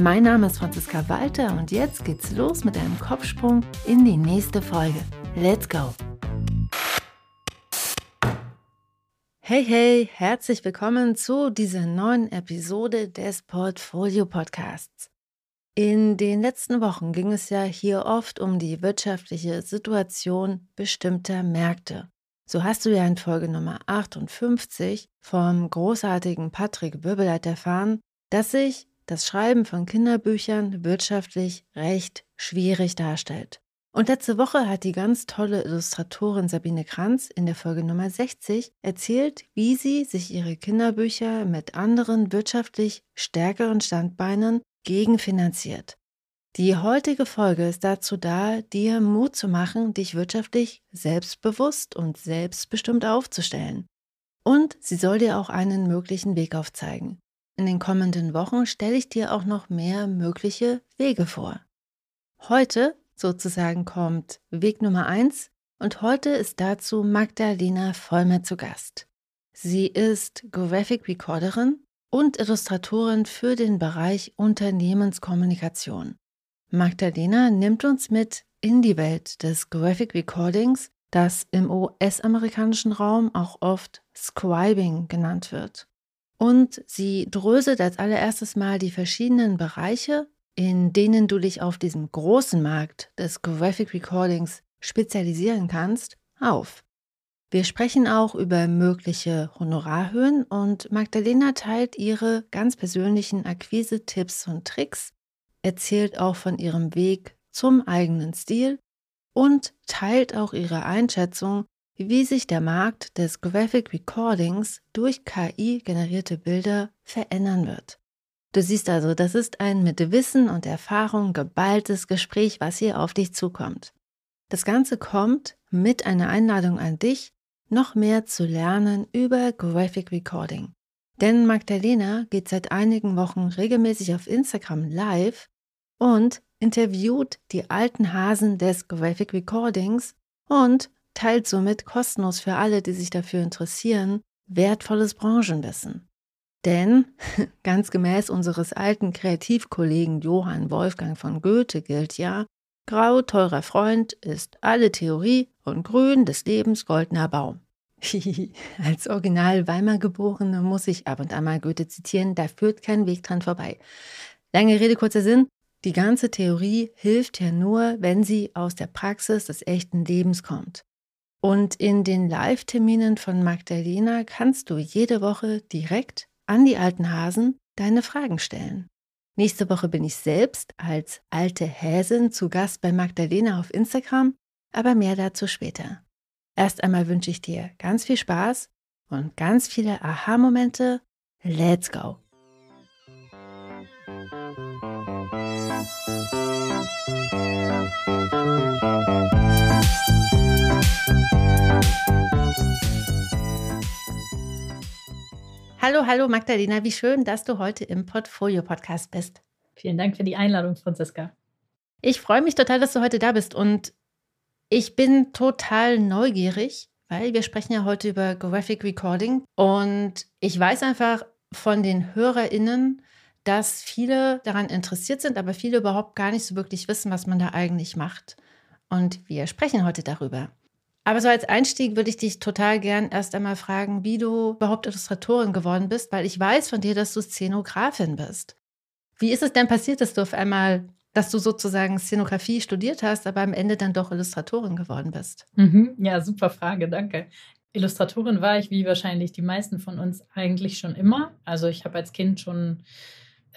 Mein Name ist Franziska Walter und jetzt geht's los mit einem Kopfsprung in die nächste Folge. Let's go! Hey, hey, herzlich willkommen zu dieser neuen Episode des Portfolio Podcasts. In den letzten Wochen ging es ja hier oft um die wirtschaftliche Situation bestimmter Märkte. So hast du ja in Folge Nummer 58 vom großartigen Patrick Wirbeleit erfahren, dass sich das Schreiben von Kinderbüchern wirtschaftlich recht schwierig darstellt. Und letzte Woche hat die ganz tolle Illustratorin Sabine Kranz in der Folge Nummer 60 erzählt, wie sie sich ihre Kinderbücher mit anderen wirtschaftlich stärkeren Standbeinen gegenfinanziert. Die heutige Folge ist dazu da, dir Mut zu machen, dich wirtschaftlich selbstbewusst und selbstbestimmt aufzustellen. Und sie soll dir auch einen möglichen Weg aufzeigen. In den kommenden Wochen stelle ich dir auch noch mehr mögliche Wege vor. Heute sozusagen kommt Weg Nummer eins und heute ist dazu Magdalena Vollmer zu Gast. Sie ist Graphic Recorderin und Illustratorin für den Bereich Unternehmenskommunikation. Magdalena nimmt uns mit in die Welt des Graphic Recordings, das im US-amerikanischen Raum auch oft Scribing genannt wird. Und sie dröselt als allererstes mal die verschiedenen Bereiche in denen du dich auf diesem großen Markt des Graphic Recordings spezialisieren kannst, auf. Wir sprechen auch über mögliche Honorarhöhen und Magdalena teilt ihre ganz persönlichen Akquise-Tipps und Tricks, erzählt auch von ihrem Weg zum eigenen Stil und teilt auch ihre Einschätzung, wie sich der Markt des Graphic Recordings durch KI generierte Bilder verändern wird. Du siehst also, das ist ein mit Wissen und Erfahrung geballtes Gespräch, was hier auf dich zukommt. Das Ganze kommt mit einer Einladung an dich, noch mehr zu lernen über Graphic Recording. Denn Magdalena geht seit einigen Wochen regelmäßig auf Instagram live und interviewt die alten Hasen des Graphic Recordings und teilt somit kostenlos für alle, die sich dafür interessieren, wertvolles Branchenwissen. Denn ganz gemäß unseres alten Kreativkollegen Johann Wolfgang von Goethe gilt ja, grau teurer Freund ist alle Theorie und grün des Lebens goldener Baum. Als Original Weimar geborene muss ich ab und an mal Goethe zitieren, da führt kein Weg dran vorbei. Lange Rede, kurzer Sinn. Die ganze Theorie hilft ja nur, wenn sie aus der Praxis des echten Lebens kommt. Und in den Live-Terminen von Magdalena kannst du jede Woche direkt an die alten Hasen deine Fragen stellen. Nächste Woche bin ich selbst als alte Häsin zu Gast bei Magdalena auf Instagram, aber mehr dazu später. Erst einmal wünsche ich dir ganz viel Spaß und ganz viele Aha-Momente. Let's go! Hallo, hallo Magdalena, wie schön, dass du heute im Portfolio-Podcast bist. Vielen Dank für die Einladung, Franziska. Ich freue mich total, dass du heute da bist und ich bin total neugierig, weil wir sprechen ja heute über Graphic Recording und ich weiß einfach von den HörerInnen, dass viele daran interessiert sind, aber viele überhaupt gar nicht so wirklich wissen, was man da eigentlich macht. Und wir sprechen heute darüber. Aber so als Einstieg würde ich dich total gern erst einmal fragen, wie du überhaupt Illustratorin geworden bist, weil ich weiß von dir, dass du Szenografin bist. Wie ist es denn passiert, dass du auf einmal, dass du sozusagen Szenografie studiert hast, aber am Ende dann doch Illustratorin geworden bist? Mhm. Ja, super Frage, danke. Illustratorin war ich, wie wahrscheinlich die meisten von uns, eigentlich schon immer. Also ich habe als Kind schon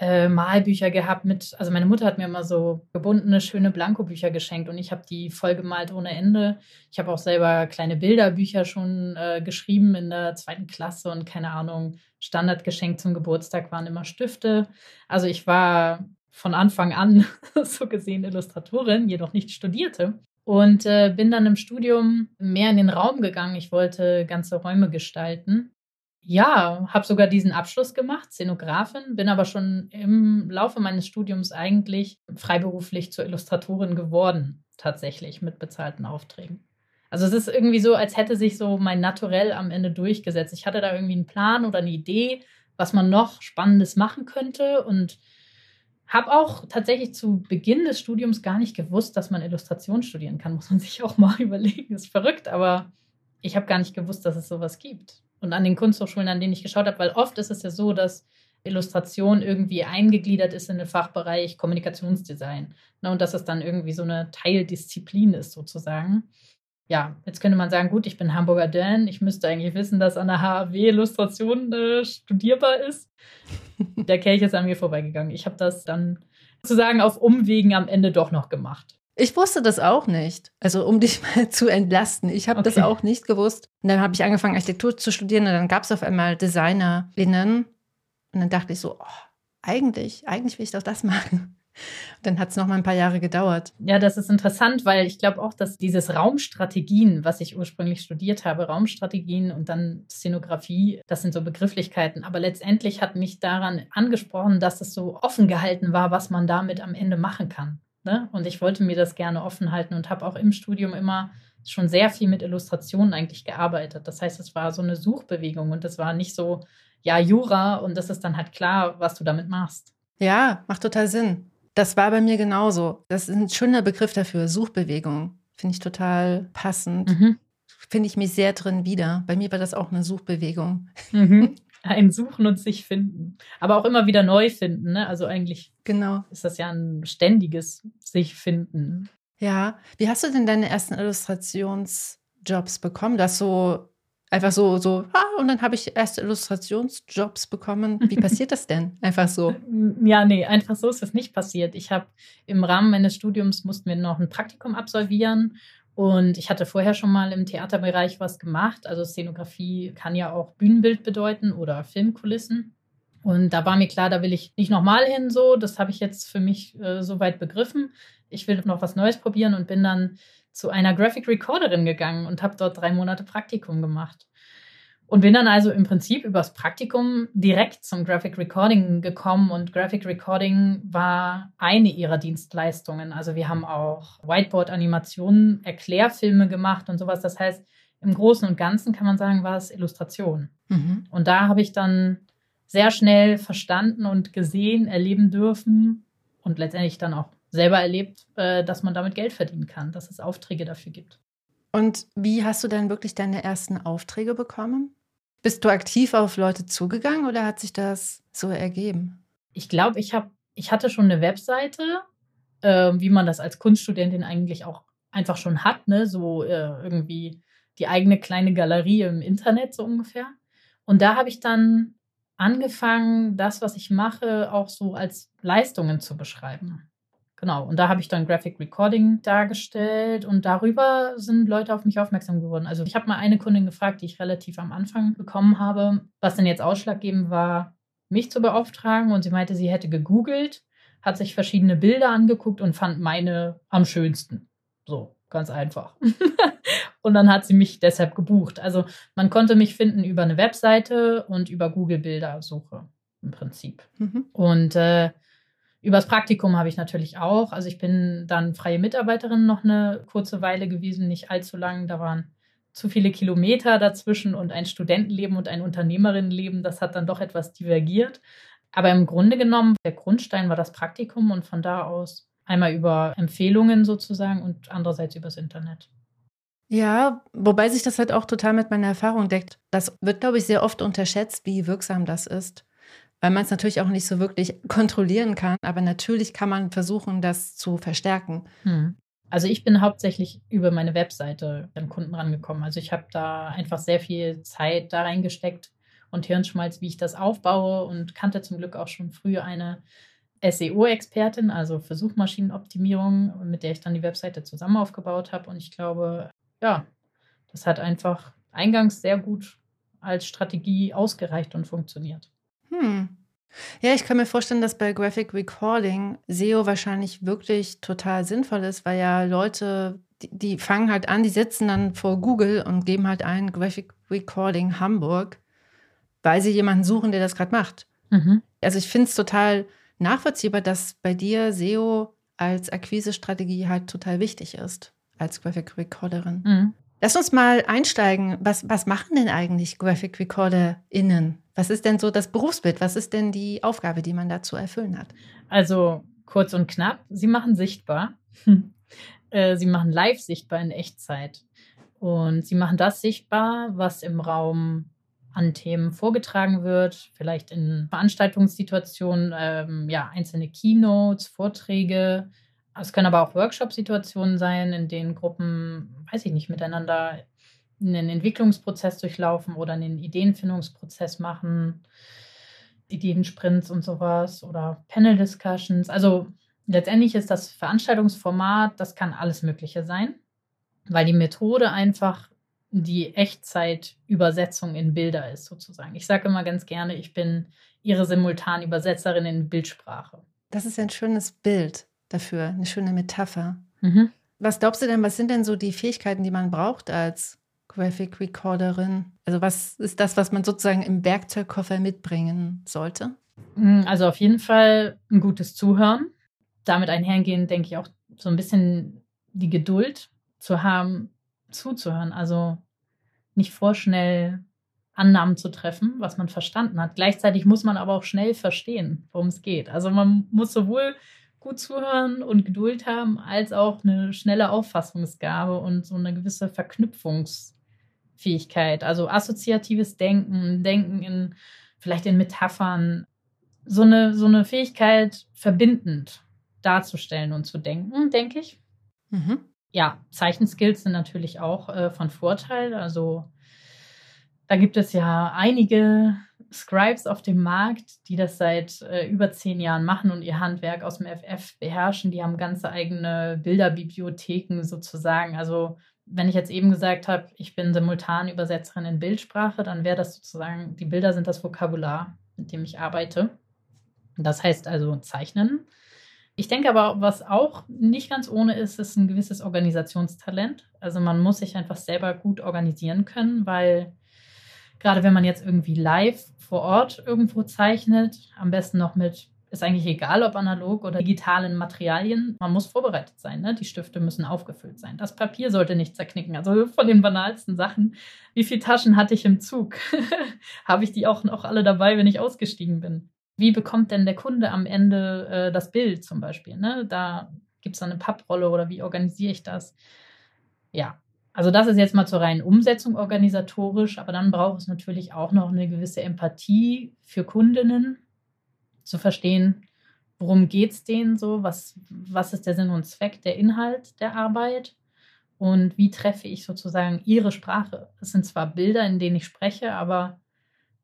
äh, Malbücher gehabt mit, also meine Mutter hat mir immer so gebundene, schöne Blankobücher geschenkt und ich habe die voll gemalt ohne Ende. Ich habe auch selber kleine Bilderbücher schon äh, geschrieben in der zweiten Klasse und keine Ahnung, Standardgeschenk zum Geburtstag waren immer Stifte. Also ich war von Anfang an so gesehen Illustratorin, jedoch nicht studierte. Und äh, bin dann im Studium mehr in den Raum gegangen. Ich wollte ganze Räume gestalten. Ja, habe sogar diesen Abschluss gemacht, Szenografin, bin aber schon im Laufe meines Studiums eigentlich freiberuflich zur Illustratorin geworden, tatsächlich mit bezahlten Aufträgen. Also es ist irgendwie so, als hätte sich so mein Naturell am Ende durchgesetzt. Ich hatte da irgendwie einen Plan oder eine Idee, was man noch Spannendes machen könnte und habe auch tatsächlich zu Beginn des Studiums gar nicht gewusst, dass man Illustration studieren kann. Muss man sich auch mal überlegen. Ist verrückt, aber ich habe gar nicht gewusst, dass es sowas gibt. Und an den Kunsthochschulen, an denen ich geschaut habe, weil oft ist es ja so, dass Illustration irgendwie eingegliedert ist in den Fachbereich Kommunikationsdesign. Ne, und dass es dann irgendwie so eine Teildisziplin ist, sozusagen. Ja, jetzt könnte man sagen, gut, ich bin Hamburger Dan, ich müsste eigentlich wissen, dass an der HAW Illustration äh, studierbar ist. der Kelch ist an mir vorbeigegangen. Ich habe das dann sozusagen auf Umwegen am Ende doch noch gemacht. Ich wusste das auch nicht. Also um dich mal zu entlasten. Ich habe okay. das auch nicht gewusst. Und dann habe ich angefangen, Architektur zu studieren und dann gab es auf einmal DesignerInnen. Und dann dachte ich so, oh, eigentlich, eigentlich will ich doch das machen. Dann hat es noch mal ein paar Jahre gedauert. Ja, das ist interessant, weil ich glaube auch, dass dieses Raumstrategien, was ich ursprünglich studiert habe, Raumstrategien und dann Szenografie, das sind so Begrifflichkeiten. Aber letztendlich hat mich daran angesprochen, dass es so offen gehalten war, was man damit am Ende machen kann. Ne? Und ich wollte mir das gerne offen halten und habe auch im Studium immer schon sehr viel mit Illustrationen eigentlich gearbeitet. Das heißt, es war so eine Suchbewegung und es war nicht so, ja, Jura und das ist dann halt klar, was du damit machst. Ja, macht total Sinn. Das war bei mir genauso. Das ist ein schöner Begriff dafür, Suchbewegung. Finde ich total passend. Mhm. Finde ich mich sehr drin wieder. Bei mir war das auch eine Suchbewegung. Mhm. Ein Suchen und sich finden. Aber auch immer wieder neu finden. Ne? Also eigentlich genau. ist das ja ein ständiges sich finden. Ja. Wie hast du denn deine ersten Illustrationsjobs bekommen? Du hast so Einfach so, so, ah, und dann habe ich erste Illustrationsjobs bekommen. Wie passiert das denn? Einfach so. Ja, nee, einfach so ist es nicht passiert. Ich habe im Rahmen meines Studiums mussten wir noch ein Praktikum absolvieren und ich hatte vorher schon mal im Theaterbereich was gemacht. Also Szenografie kann ja auch Bühnenbild bedeuten oder Filmkulissen. Und da war mir klar, da will ich nicht nochmal hin so. Das habe ich jetzt für mich äh, soweit begriffen. Ich will noch was Neues probieren und bin dann zu einer Graphic Recorderin gegangen und habe dort drei Monate Praktikum gemacht. Und bin dann also im Prinzip übers Praktikum direkt zum Graphic Recording gekommen und Graphic Recording war eine ihrer Dienstleistungen. Also wir haben auch Whiteboard-Animationen, Erklärfilme gemacht und sowas. Das heißt, im Großen und Ganzen kann man sagen, war es Illustration. Mhm. Und da habe ich dann sehr schnell verstanden und gesehen, erleben dürfen und letztendlich dann auch selber erlebt, äh, dass man damit Geld verdienen kann, dass es Aufträge dafür gibt. Und wie hast du denn wirklich deine ersten Aufträge bekommen? Bist du aktiv auf Leute zugegangen oder hat sich das so ergeben? Ich glaube, ich habe, ich hatte schon eine Webseite, äh, wie man das als Kunststudentin eigentlich auch einfach schon hat, ne? So äh, irgendwie die eigene kleine Galerie im Internet so ungefähr. Und da habe ich dann angefangen, das, was ich mache, auch so als Leistungen zu beschreiben. Genau, und da habe ich dann Graphic Recording dargestellt und darüber sind Leute auf mich aufmerksam geworden. Also ich habe mal eine Kundin gefragt, die ich relativ am Anfang bekommen habe, was denn jetzt ausschlaggebend war, mich zu beauftragen. Und sie meinte, sie hätte gegoogelt, hat sich verschiedene Bilder angeguckt und fand meine am schönsten. So, ganz einfach. und dann hat sie mich deshalb gebucht. Also man konnte mich finden über eine Webseite und über Google Bildersuche im Prinzip. Mhm. Und äh, Übers Praktikum habe ich natürlich auch. Also ich bin dann freie Mitarbeiterin noch eine kurze Weile gewesen, nicht allzu lang. Da waren zu viele Kilometer dazwischen und ein Studentenleben und ein Unternehmerinnenleben. Das hat dann doch etwas divergiert. Aber im Grunde genommen, der Grundstein war das Praktikum und von da aus einmal über Empfehlungen sozusagen und andererseits übers Internet. Ja, wobei sich das halt auch total mit meiner Erfahrung deckt. Das wird, glaube ich, sehr oft unterschätzt, wie wirksam das ist weil man es natürlich auch nicht so wirklich kontrollieren kann. Aber natürlich kann man versuchen, das zu verstärken. Hm. Also ich bin hauptsächlich über meine Webseite an Kunden rangekommen. Also ich habe da einfach sehr viel Zeit da reingesteckt und Hirnschmalz, wie ich das aufbaue und kannte zum Glück auch schon früh eine SEO-Expertin, also für Suchmaschinenoptimierung, mit der ich dann die Webseite zusammen aufgebaut habe. Und ich glaube, ja, das hat einfach eingangs sehr gut als Strategie ausgereicht und funktioniert. Hm. Ja, ich kann mir vorstellen, dass bei Graphic Recording SEO wahrscheinlich wirklich total sinnvoll ist, weil ja Leute, die, die fangen halt an, die sitzen dann vor Google und geben halt ein Graphic Recording Hamburg, weil sie jemanden suchen, der das gerade macht. Mhm. Also ich finde es total nachvollziehbar, dass bei dir SEO als Akquisestrategie halt total wichtig ist, als Graphic Recorderin. Mhm. Lass uns mal einsteigen. Was, was machen denn eigentlich Graphic RecorderInnen? Was ist denn so das Berufsbild? Was ist denn die Aufgabe, die man da zu erfüllen hat? Also kurz und knapp, sie machen sichtbar. Äh, sie machen live sichtbar in Echtzeit. Und sie machen das sichtbar, was im Raum an Themen vorgetragen wird, vielleicht in Veranstaltungssituationen, ähm, ja, einzelne Keynotes, Vorträge, es können aber auch Workshop-Situationen sein, in denen Gruppen, weiß ich nicht, miteinander einen Entwicklungsprozess durchlaufen oder einen Ideenfindungsprozess machen, Ideensprints und sowas oder Panel-Discussions. Also letztendlich ist das Veranstaltungsformat, das kann alles Mögliche sein, weil die Methode einfach die Echtzeitübersetzung in Bilder ist, sozusagen. Ich sage immer ganz gerne, ich bin ihre Simultanübersetzerin in Bildsprache. Das ist ein schönes Bild dafür, eine schöne Metapher. Mhm. Was glaubst du denn, was sind denn so die Fähigkeiten, die man braucht als Graphic Recorderin? Also was ist das, was man sozusagen im Werkzeugkoffer mitbringen sollte? Mm, also auf jeden Fall ein gutes Zuhören. Damit einhergehend denke ich auch so ein bisschen die Geduld zu haben, zuzuhören. Also nicht vorschnell Annahmen zu treffen, was man verstanden hat. Gleichzeitig muss man aber auch schnell verstehen, worum es geht. Also man muss sowohl gut zuhören und Geduld haben, als auch eine schnelle Auffassungsgabe und so eine gewisse Verknüpfungsfähigkeit. Also assoziatives Denken, Denken in vielleicht in Metaphern, so eine, so eine Fähigkeit verbindend darzustellen und zu denken, denke ich. Mhm. Ja, Zeichenskills sind natürlich auch äh, von Vorteil. Also da gibt es ja einige Scribes auf dem Markt, die das seit äh, über zehn Jahren machen und ihr Handwerk aus dem FF beherrschen. Die haben ganze eigene Bilderbibliotheken sozusagen. Also wenn ich jetzt eben gesagt habe, ich bin Simultanübersetzerin in Bildsprache, dann wäre das sozusagen, die Bilder sind das Vokabular, mit dem ich arbeite. Das heißt also zeichnen. Ich denke aber, was auch nicht ganz ohne ist, ist ein gewisses Organisationstalent. Also man muss sich einfach selber gut organisieren können, weil Gerade wenn man jetzt irgendwie live vor Ort irgendwo zeichnet, am besten noch mit, ist eigentlich egal, ob analog oder digitalen Materialien, man muss vorbereitet sein. Ne? Die Stifte müssen aufgefüllt sein. Das Papier sollte nicht zerknicken. Also von den banalsten Sachen. Wie viele Taschen hatte ich im Zug? Habe ich die auch noch alle dabei, wenn ich ausgestiegen bin? Wie bekommt denn der Kunde am Ende äh, das Bild zum Beispiel? Ne? Da gibt es eine Papprolle oder wie organisiere ich das? Ja, also das ist jetzt mal zur reinen Umsetzung organisatorisch, aber dann braucht es natürlich auch noch eine gewisse Empathie für Kundinnen, zu verstehen, worum geht es denen so, was, was ist der Sinn und Zweck, der Inhalt der Arbeit und wie treffe ich sozusagen ihre Sprache. Es sind zwar Bilder, in denen ich spreche, aber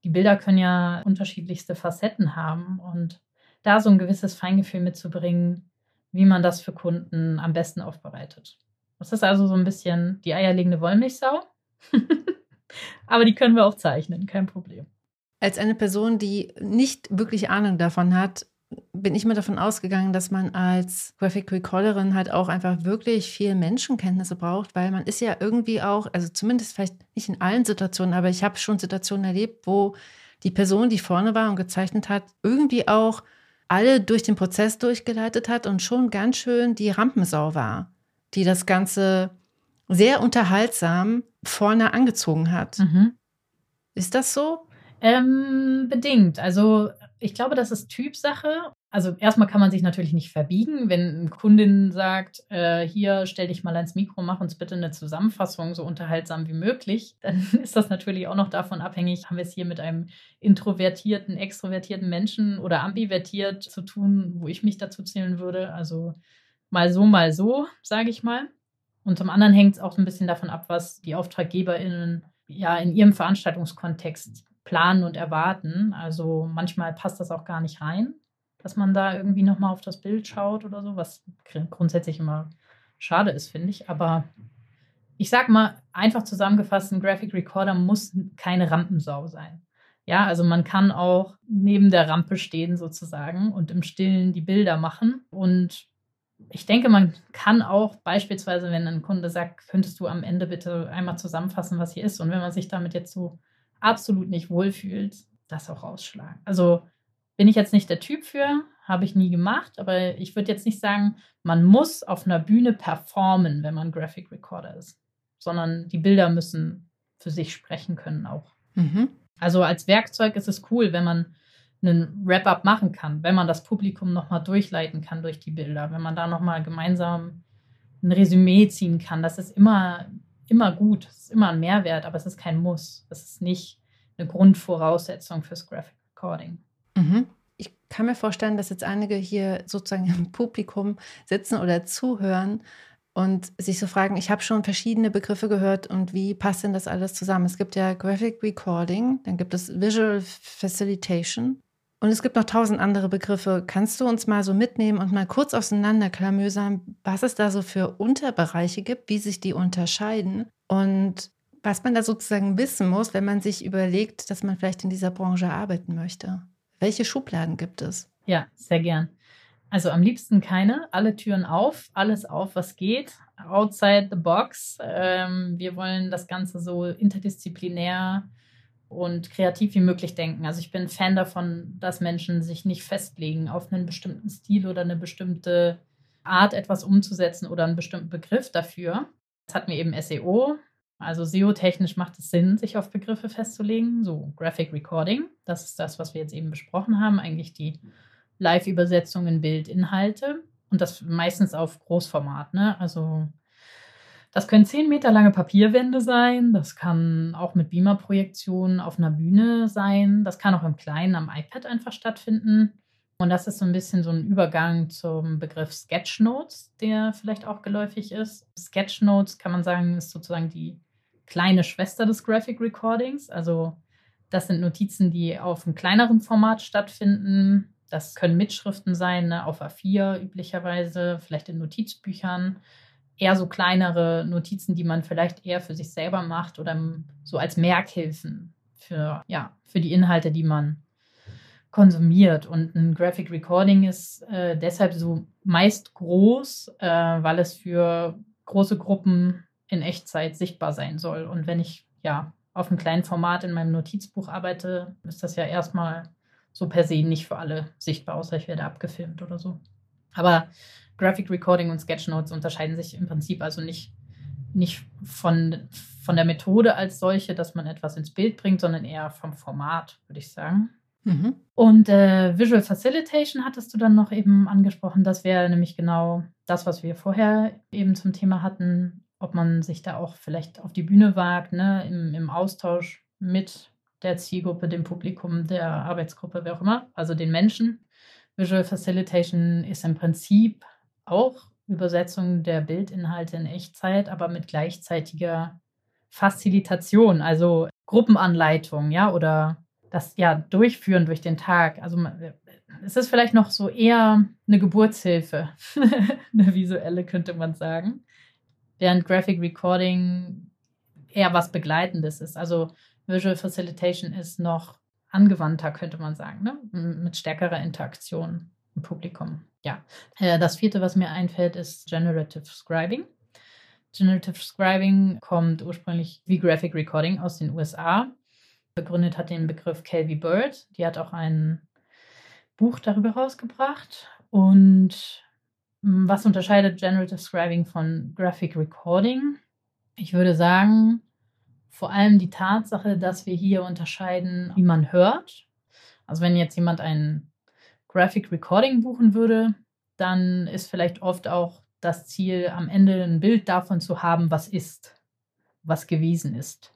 die Bilder können ja unterschiedlichste Facetten haben und da so ein gewisses Feingefühl mitzubringen, wie man das für Kunden am besten aufbereitet. Das ist also so ein bisschen die eierlegende Wollmilchsau. Aber die können wir auch zeichnen, kein Problem. Als eine Person, die nicht wirklich Ahnung davon hat, bin ich mir davon ausgegangen, dass man als Graphic Recorderin halt auch einfach wirklich viel Menschenkenntnisse braucht, weil man ist ja irgendwie auch, also zumindest vielleicht nicht in allen Situationen, aber ich habe schon Situationen erlebt, wo die Person, die vorne war und gezeichnet hat, irgendwie auch alle durch den Prozess durchgeleitet hat und schon ganz schön die Rampensau war die das Ganze sehr unterhaltsam vorne angezogen hat. Mhm. Ist das so? Ähm, bedingt. Also ich glaube, das ist Typsache. Also erstmal kann man sich natürlich nicht verbiegen, wenn eine Kundin sagt, äh, hier stell dich mal ans Mikro, mach uns bitte eine Zusammenfassung so unterhaltsam wie möglich, dann ist das natürlich auch noch davon abhängig, haben wir es hier mit einem introvertierten, extrovertierten Menschen oder ambivertiert zu tun, wo ich mich dazu zählen würde. Also mal so, mal so, sage ich mal. Und zum anderen hängt es auch ein bisschen davon ab, was die AuftraggeberInnen ja in ihrem Veranstaltungskontext planen und erwarten. Also manchmal passt das auch gar nicht rein, dass man da irgendwie nochmal auf das Bild schaut oder so, was grundsätzlich immer schade ist, finde ich. Aber ich sag mal, einfach zusammengefasst, ein Graphic Recorder muss keine Rampensau sein. Ja, also man kann auch neben der Rampe stehen sozusagen und im Stillen die Bilder machen und ich denke, man kann auch beispielsweise, wenn ein Kunde sagt, könntest du am Ende bitte einmal zusammenfassen, was hier ist. Und wenn man sich damit jetzt so absolut nicht wohlfühlt, das auch rausschlagen. Also bin ich jetzt nicht der Typ für, habe ich nie gemacht, aber ich würde jetzt nicht sagen, man muss auf einer Bühne performen, wenn man Graphic Recorder ist, sondern die Bilder müssen für sich sprechen können auch. Mhm. Also als Werkzeug ist es cool, wenn man einen Wrap-up machen kann, wenn man das Publikum nochmal durchleiten kann durch die Bilder, wenn man da nochmal gemeinsam ein Resümee ziehen kann. Das ist immer, immer gut, das ist immer ein Mehrwert, aber es ist kein Muss. Es ist nicht eine Grundvoraussetzung fürs Graphic Recording. Mhm. Ich kann mir vorstellen, dass jetzt einige hier sozusagen im Publikum sitzen oder zuhören und sich so fragen, ich habe schon verschiedene Begriffe gehört und wie passt denn das alles zusammen? Es gibt ja Graphic Recording, dann gibt es Visual Facilitation und es gibt noch tausend andere Begriffe. Kannst du uns mal so mitnehmen und mal kurz auseinanderklamösern, was es da so für Unterbereiche gibt, wie sich die unterscheiden und was man da sozusagen wissen muss, wenn man sich überlegt, dass man vielleicht in dieser Branche arbeiten möchte? Welche Schubladen gibt es? Ja, sehr gern. Also am liebsten keine. Alle Türen auf, alles auf, was geht. Outside the box. Ähm, wir wollen das Ganze so interdisziplinär und kreativ wie möglich denken. Also ich bin Fan davon, dass Menschen sich nicht festlegen auf einen bestimmten Stil oder eine bestimmte Art, etwas umzusetzen oder einen bestimmten Begriff dafür. Das hat mir eben SEO. Also SEO-technisch macht es Sinn, sich auf Begriffe festzulegen. So Graphic Recording, das ist das, was wir jetzt eben besprochen haben. Eigentlich die Live-Übersetzungen, Bildinhalte. Und das meistens auf Großformat. Ne? Also das können zehn Meter lange Papierwände sein, das kann auch mit Beamer-Projektionen auf einer Bühne sein, das kann auch im Kleinen am iPad einfach stattfinden. Und das ist so ein bisschen so ein Übergang zum Begriff Sketchnotes, der vielleicht auch geläufig ist. Sketchnotes kann man sagen, ist sozusagen die kleine Schwester des Graphic Recordings. Also das sind Notizen, die auf einem kleineren Format stattfinden. Das können Mitschriften sein, ne, auf A4 üblicherweise, vielleicht in Notizbüchern eher so kleinere Notizen, die man vielleicht eher für sich selber macht oder so als Merkhilfen für, ja, für die Inhalte, die man konsumiert. Und ein Graphic Recording ist äh, deshalb so meist groß, äh, weil es für große Gruppen in Echtzeit sichtbar sein soll. Und wenn ich ja auf einem kleinen Format in meinem Notizbuch arbeite, ist das ja erstmal so per se nicht für alle sichtbar, außer ich werde abgefilmt oder so. Aber Graphic Recording und Sketchnotes unterscheiden sich im Prinzip also nicht, nicht von, von der Methode als solche, dass man etwas ins Bild bringt, sondern eher vom Format, würde ich sagen. Mhm. Und äh, Visual Facilitation hattest du dann noch eben angesprochen. Das wäre nämlich genau das, was wir vorher eben zum Thema hatten, ob man sich da auch vielleicht auf die Bühne wagt, ne, im, im Austausch mit der Zielgruppe, dem Publikum, der Arbeitsgruppe, wer auch immer, also den Menschen. Visual Facilitation ist im Prinzip auch Übersetzung der Bildinhalte in Echtzeit, aber mit gleichzeitiger Facilitation, also Gruppenanleitung, ja, oder das ja Durchführen durch den Tag. Also es ist vielleicht noch so eher eine Geburtshilfe, eine visuelle könnte man sagen, während Graphic Recording eher was Begleitendes ist. Also Visual Facilitation ist noch angewandter, könnte man sagen, ne? mit stärkerer Interaktion im Publikum. Ja, äh, das vierte, was mir einfällt, ist Generative Scribing. Generative Scribing kommt ursprünglich wie Graphic Recording aus den USA. Begründet hat den Begriff Kelby Bird. Die hat auch ein Buch darüber rausgebracht. Und was unterscheidet Generative Scribing von Graphic Recording? Ich würde sagen, vor allem die Tatsache, dass wir hier unterscheiden, wie man hört. Also wenn jetzt jemand einen Graphic Recording buchen würde, dann ist vielleicht oft auch das Ziel, am Ende ein Bild davon zu haben, was ist, was gewesen ist.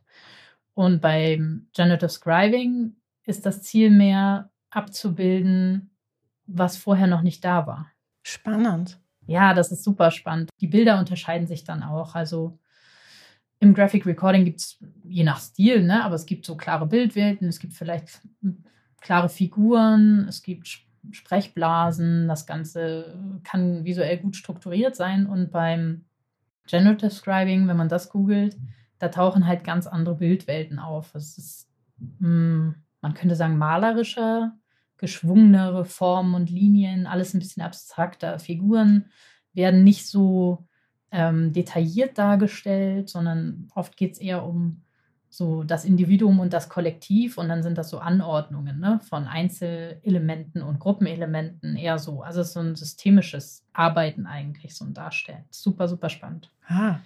Und beim Generative Scribing ist das Ziel mehr abzubilden, was vorher noch nicht da war. Spannend. Ja, das ist super spannend. Die Bilder unterscheiden sich dann auch. Also im Graphic Recording gibt es je nach Stil, ne, aber es gibt so klare Bildwelten, es gibt vielleicht klare Figuren, es gibt Sprechblasen. Das Ganze kann visuell gut strukturiert sein. Und beim Generative Scribing, wenn man das googelt, da tauchen halt ganz andere Bildwelten auf. Es ist, hm, man könnte sagen, malerischer, geschwungenere Formen und Linien, alles ein bisschen abstrakter. Figuren werden nicht so ähm, detailliert dargestellt, sondern oft geht es eher um so das Individuum und das Kollektiv und dann sind das so Anordnungen ne, von Einzelelementen und Gruppenelementen eher so. Also es ist so ein systemisches Arbeiten eigentlich, so ein Darstellen. Super, super spannend. Ah.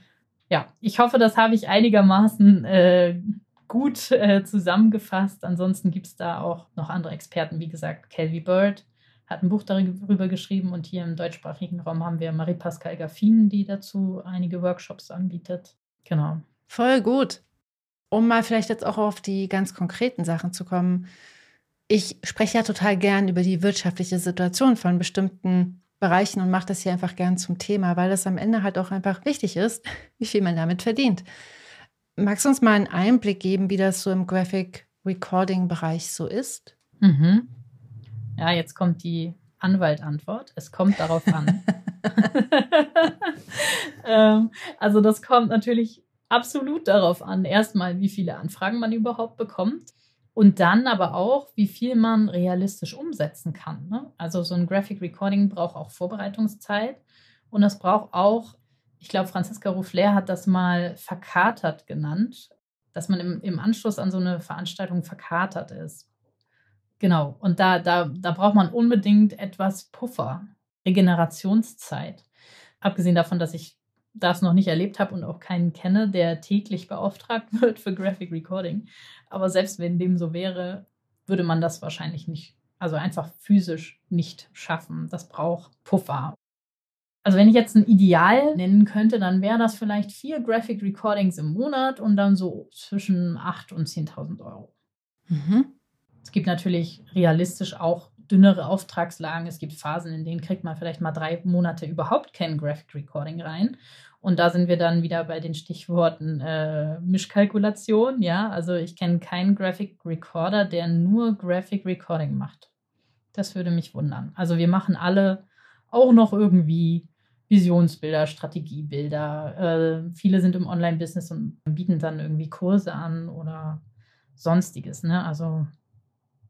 Ja, ich hoffe, das habe ich einigermaßen äh, gut äh, zusammengefasst. Ansonsten gibt es da auch noch andere Experten, wie gesagt, Kelvy Bird hat ein Buch darüber geschrieben und hier im deutschsprachigen Raum haben wir Marie-Pascal Gaffin, die dazu einige Workshops anbietet. Genau. Voll gut. Um mal vielleicht jetzt auch auf die ganz konkreten Sachen zu kommen. Ich spreche ja total gern über die wirtschaftliche Situation von bestimmten Bereichen und mache das hier einfach gern zum Thema, weil das am Ende halt auch einfach wichtig ist, wie viel man damit verdient. Magst du uns mal einen Einblick geben, wie das so im Graphic Recording Bereich so ist? Mhm. Ja, jetzt kommt die Anwaltantwort. Es kommt darauf an. ähm, also das kommt natürlich absolut darauf an. Erstmal, wie viele Anfragen man überhaupt bekommt. Und dann aber auch, wie viel man realistisch umsetzen kann. Ne? Also so ein Graphic Recording braucht auch Vorbereitungszeit. Und es braucht auch, ich glaube, Franziska Ruffler hat das mal verkatert genannt, dass man im, im Anschluss an so eine Veranstaltung verkatert ist. Genau, und da, da, da braucht man unbedingt etwas Puffer, Regenerationszeit. Abgesehen davon, dass ich das noch nicht erlebt habe und auch keinen kenne, der täglich beauftragt wird für Graphic Recording. Aber selbst wenn dem so wäre, würde man das wahrscheinlich nicht, also einfach physisch nicht schaffen. Das braucht Puffer. Also wenn ich jetzt ein Ideal nennen könnte, dann wäre das vielleicht vier Graphic Recordings im Monat und dann so zwischen 8.000 und 10.000 Euro. Mhm. Es gibt natürlich realistisch auch dünnere Auftragslagen. Es gibt Phasen, in denen kriegt man vielleicht mal drei Monate überhaupt kein Graphic Recording rein. Und da sind wir dann wieder bei den Stichworten äh, Mischkalkulation. Ja, also ich kenne keinen Graphic Recorder, der nur Graphic Recording macht. Das würde mich wundern. Also wir machen alle auch noch irgendwie Visionsbilder, Strategiebilder. Äh, viele sind im Online-Business und bieten dann irgendwie Kurse an oder sonstiges. Ne? Also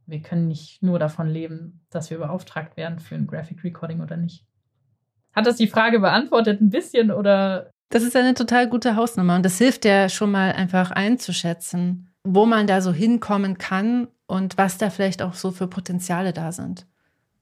wir können nicht nur davon leben, dass wir beauftragt werden für ein Graphic Recording oder nicht. Hat das die Frage beantwortet ein bisschen oder? Das ist eine total gute Hausnummer und das hilft ja schon mal einfach einzuschätzen, wo man da so hinkommen kann und was da vielleicht auch so für Potenziale da sind.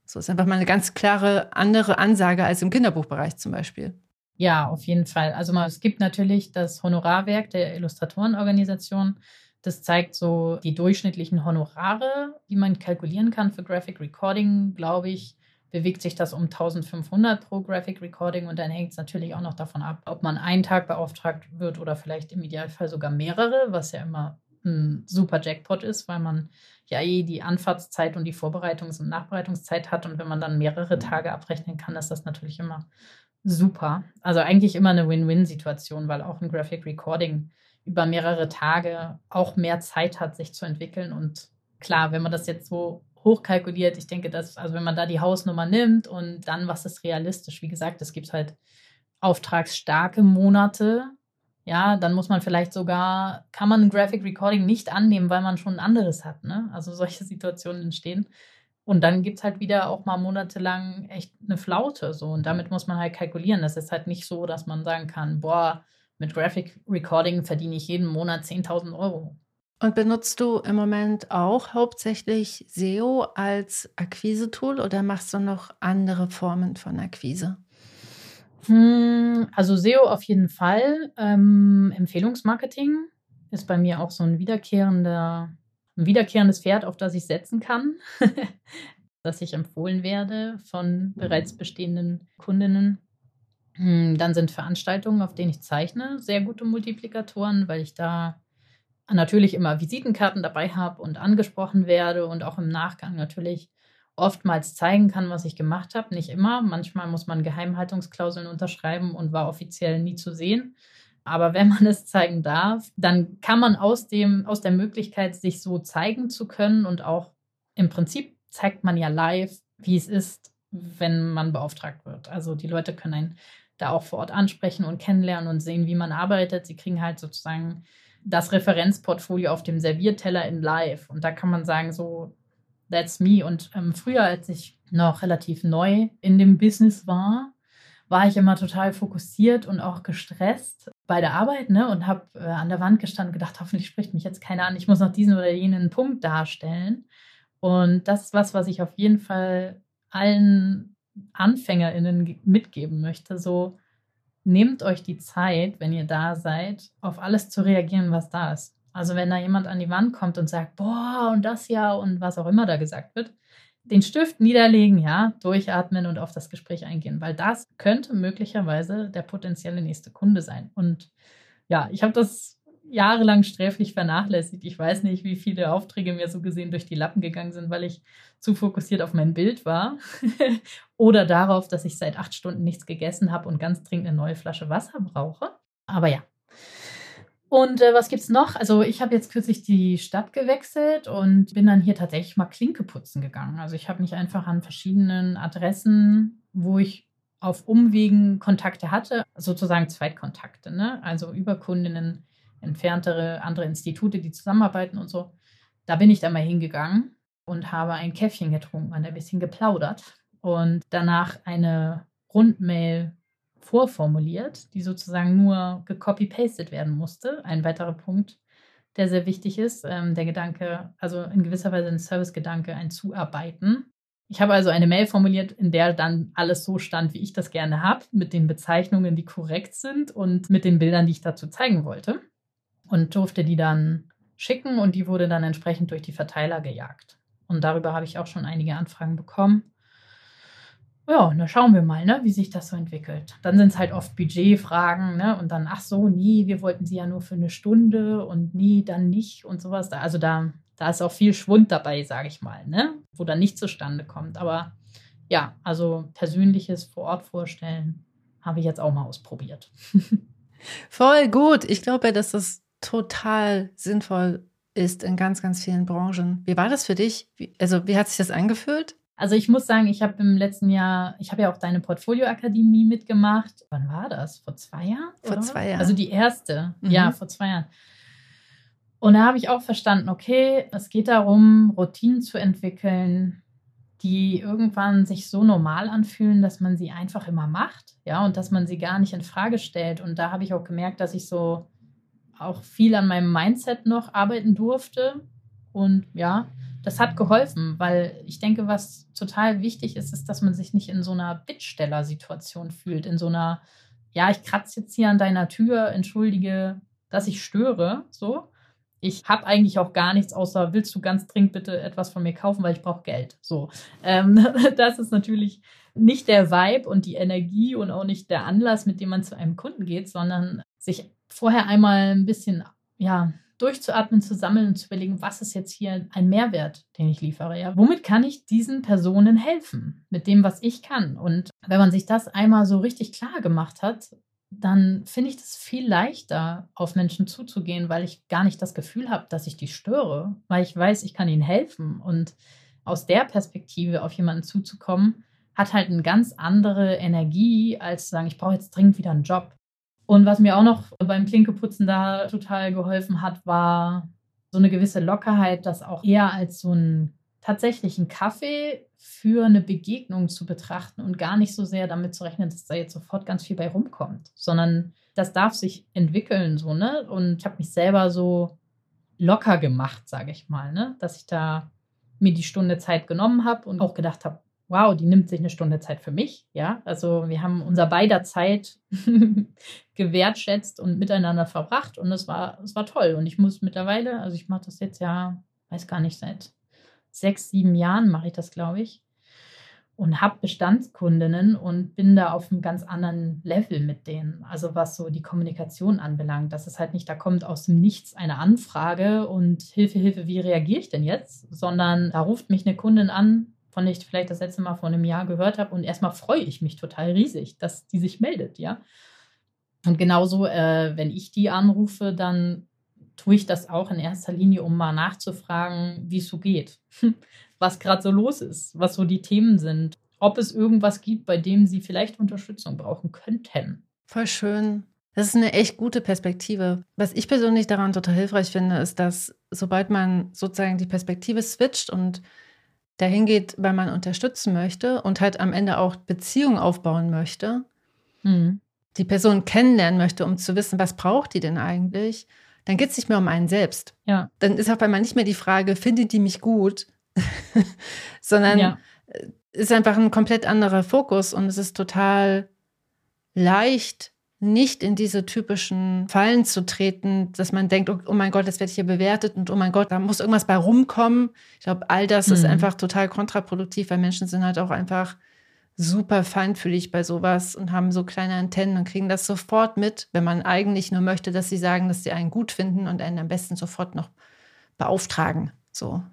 So ist einfach mal eine ganz klare andere Ansage als im Kinderbuchbereich zum Beispiel. Ja, auf jeden Fall. Also mal, es gibt natürlich das Honorarwerk der Illustratorenorganisation, das zeigt so die durchschnittlichen Honorare, die man kalkulieren kann für Graphic Recording, glaube ich, bewegt sich das um 1500 pro Graphic Recording und dann hängt es natürlich auch noch davon ab, ob man einen Tag beauftragt wird oder vielleicht im Idealfall sogar mehrere, was ja immer ein super Jackpot ist, weil man ja eh die Anfahrtszeit und die Vorbereitungs- und Nachbereitungszeit hat und wenn man dann mehrere Tage abrechnen kann, ist das natürlich immer super. Also eigentlich immer eine Win-Win-Situation, weil auch ein Graphic Recording über mehrere Tage auch mehr Zeit hat, sich zu entwickeln. Und klar, wenn man das jetzt so hochkalkuliert, ich denke, dass, also wenn man da die Hausnummer nimmt und dann, was ist realistisch? Wie gesagt, es gibt halt auftragsstarke Monate. Ja, dann muss man vielleicht sogar, kann man ein Graphic Recording nicht annehmen, weil man schon ein anderes hat. Ne? Also solche Situationen entstehen. Und dann gibt es halt wieder auch mal monatelang echt eine Flaute. So. Und damit muss man halt kalkulieren. Das ist halt nicht so, dass man sagen kann, boah, mit Graphic Recording verdiene ich jeden Monat 10.000 Euro. Und benutzt du im Moment auch hauptsächlich SEO als Akquise-Tool oder machst du noch andere Formen von Akquise? Hm, also SEO auf jeden Fall. Ähm, Empfehlungsmarketing ist bei mir auch so ein wiederkehrender, ein wiederkehrendes Pferd, auf das ich setzen kann, dass ich empfohlen werde von bereits bestehenden Kundinnen. Hm, dann sind Veranstaltungen, auf denen ich zeichne, sehr gute Multiplikatoren, weil ich da natürlich immer Visitenkarten dabei habe und angesprochen werde und auch im Nachgang natürlich oftmals zeigen kann, was ich gemacht habe. Nicht immer. Manchmal muss man Geheimhaltungsklauseln unterschreiben und war offiziell nie zu sehen. Aber wenn man es zeigen darf, dann kann man aus, dem, aus der Möglichkeit, sich so zeigen zu können und auch im Prinzip zeigt man ja live, wie es ist, wenn man beauftragt wird. Also die Leute können einen da auch vor Ort ansprechen und kennenlernen und sehen, wie man arbeitet. Sie kriegen halt sozusagen das Referenzportfolio auf dem Servierteller in Live. Und da kann man sagen, so, that's me. Und ähm, früher, als ich noch relativ neu in dem Business war, war ich immer total fokussiert und auch gestresst bei der Arbeit ne? und habe äh, an der Wand gestanden und gedacht, hoffentlich spricht mich jetzt keiner an, ich muss noch diesen oder jenen Punkt darstellen. Und das ist was, was ich auf jeden Fall allen AnfängerInnen mitgeben möchte. So, nehmt euch die Zeit, wenn ihr da seid, auf alles zu reagieren, was da ist. Also wenn da jemand an die Wand kommt und sagt, boah, und das ja und was auch immer da gesagt wird, den Stift niederlegen, ja, durchatmen und auf das Gespräch eingehen, weil das könnte möglicherweise der potenzielle nächste Kunde sein. Und ja, ich habe das jahrelang sträflich vernachlässigt. Ich weiß nicht, wie viele Aufträge mir so gesehen durch die Lappen gegangen sind, weil ich zu fokussiert auf mein Bild war oder darauf, dass ich seit acht Stunden nichts gegessen habe und ganz dringend eine neue Flasche Wasser brauche. Aber ja, und äh, was gibt's noch? Also ich habe jetzt kürzlich die Stadt gewechselt und bin dann hier tatsächlich mal Klinke putzen gegangen. Also ich habe mich einfach an verschiedenen Adressen, wo ich auf Umwegen Kontakte hatte, sozusagen Zweitkontakte, ne? Also über Kundinnen, entferntere andere Institute, die zusammenarbeiten und so. Da bin ich dann mal hingegangen und habe ein Käffchen getrunken und ein bisschen geplaudert und danach eine Rundmail vorformuliert, die sozusagen nur gecopy-pasted werden musste. Ein weiterer Punkt, der sehr wichtig ist, ähm, der Gedanke, also in gewisser Weise ein Service-Gedanke, ein Zuarbeiten. Ich habe also eine Mail formuliert, in der dann alles so stand, wie ich das gerne habe, mit den Bezeichnungen, die korrekt sind und mit den Bildern, die ich dazu zeigen wollte. Und durfte die dann schicken und die wurde dann entsprechend durch die Verteiler gejagt. Und darüber habe ich auch schon einige Anfragen bekommen. Ja, dann schauen wir mal, ne, wie sich das so entwickelt. Dann sind es halt oft Budgetfragen, ne? Und dann, ach so, nie, wir wollten sie ja nur für eine Stunde und nie, dann nicht und sowas. Also da, da ist auch viel Schwund dabei, sage ich mal, ne? Wo dann nicht zustande kommt. Aber ja, also persönliches vor Ort vorstellen, habe ich jetzt auch mal ausprobiert. Voll gut. Ich glaube, dass das total sinnvoll ist in ganz, ganz vielen Branchen. Wie war das für dich? also, wie hat sich das angefühlt? Also ich muss sagen, ich habe im letzten Jahr, ich habe ja auch deine Portfolioakademie mitgemacht. Wann war das? Vor zwei Jahren? Vor zwei Jahren. Also die erste, mhm. ja, vor zwei Jahren. Und da habe ich auch verstanden, okay, es geht darum, Routinen zu entwickeln, die irgendwann sich so normal anfühlen, dass man sie einfach immer macht, ja, und dass man sie gar nicht in Frage stellt. Und da habe ich auch gemerkt, dass ich so auch viel an meinem Mindset noch arbeiten durfte. Und ja, das hat geholfen, weil ich denke, was total wichtig ist, ist, dass man sich nicht in so einer Bittsteller-Situation fühlt, in so einer, ja, ich kratze jetzt hier an deiner Tür, entschuldige, dass ich störe, so. Ich habe eigentlich auch gar nichts, außer willst du ganz dringend bitte etwas von mir kaufen, weil ich brauche Geld. So, ähm, das ist natürlich nicht der Vibe und die Energie und auch nicht der Anlass, mit dem man zu einem Kunden geht, sondern sich vorher einmal ein bisschen ja, durchzuatmen, zu sammeln und zu überlegen, was ist jetzt hier ein Mehrwert, den ich liefere. Ja? Womit kann ich diesen Personen helfen? Mit dem, was ich kann. Und wenn man sich das einmal so richtig klar gemacht hat, dann finde ich das viel leichter, auf Menschen zuzugehen, weil ich gar nicht das Gefühl habe, dass ich die störe, weil ich weiß, ich kann ihnen helfen. Und aus der Perspektive auf jemanden zuzukommen, hat halt eine ganz andere Energie, als zu sagen, ich brauche jetzt dringend wieder einen Job. Und was mir auch noch beim Klinkeputzen da total geholfen hat, war so eine gewisse Lockerheit, das auch eher als so einen tatsächlichen Kaffee für eine Begegnung zu betrachten und gar nicht so sehr damit zu rechnen, dass da jetzt sofort ganz viel bei rumkommt, sondern das darf sich entwickeln, so, ne? Und ich habe mich selber so locker gemacht, sage ich mal, ne? Dass ich da mir die Stunde Zeit genommen habe und auch gedacht habe, wow, die nimmt sich eine Stunde Zeit für mich. Ja, also wir haben unser beider Zeit gewertschätzt und miteinander verbracht und es war, es war toll. Und ich muss mittlerweile, also ich mache das jetzt ja, weiß gar nicht, seit sechs, sieben Jahren mache ich das, glaube ich. Und habe Bestandskundinnen und bin da auf einem ganz anderen Level mit denen. Also was so die Kommunikation anbelangt. Das ist halt nicht, da kommt aus dem Nichts eine Anfrage und Hilfe, Hilfe, wie reagiere ich denn jetzt? Sondern da ruft mich eine Kundin an, von der ich vielleicht das letzte Mal vor einem Jahr gehört habe. Und erstmal freue ich mich total riesig, dass die sich meldet, ja. Und genauso, äh, wenn ich die anrufe, dann tue ich das auch in erster Linie, um mal nachzufragen, wie es so geht, was gerade so los ist, was so die Themen sind, ob es irgendwas gibt, bei dem sie vielleicht Unterstützung brauchen könnten. Voll schön. Das ist eine echt gute Perspektive. Was ich persönlich daran total hilfreich finde, ist, dass sobald man sozusagen die Perspektive switcht und dahin geht, weil man unterstützen möchte und halt am Ende auch Beziehungen aufbauen möchte, mhm. die Person kennenlernen möchte, um zu wissen, was braucht die denn eigentlich, dann geht es nicht mehr um einen selbst. Ja. Dann ist auf einmal nicht mehr die Frage, findet die mich gut, sondern ja. Äh, ist einfach ein komplett anderer Fokus und es ist total leicht, nicht in diese typischen Fallen zu treten, dass man denkt, oh, oh mein Gott, jetzt werde ich hier bewertet und oh mein Gott, da muss irgendwas bei rumkommen. Ich glaube, all das mhm. ist einfach total kontraproduktiv, weil Menschen sind halt auch einfach super feinfühlig bei sowas und haben so kleine Antennen und kriegen das sofort mit, wenn man eigentlich nur möchte, dass sie sagen, dass sie einen gut finden und einen am besten sofort noch beauftragen. So.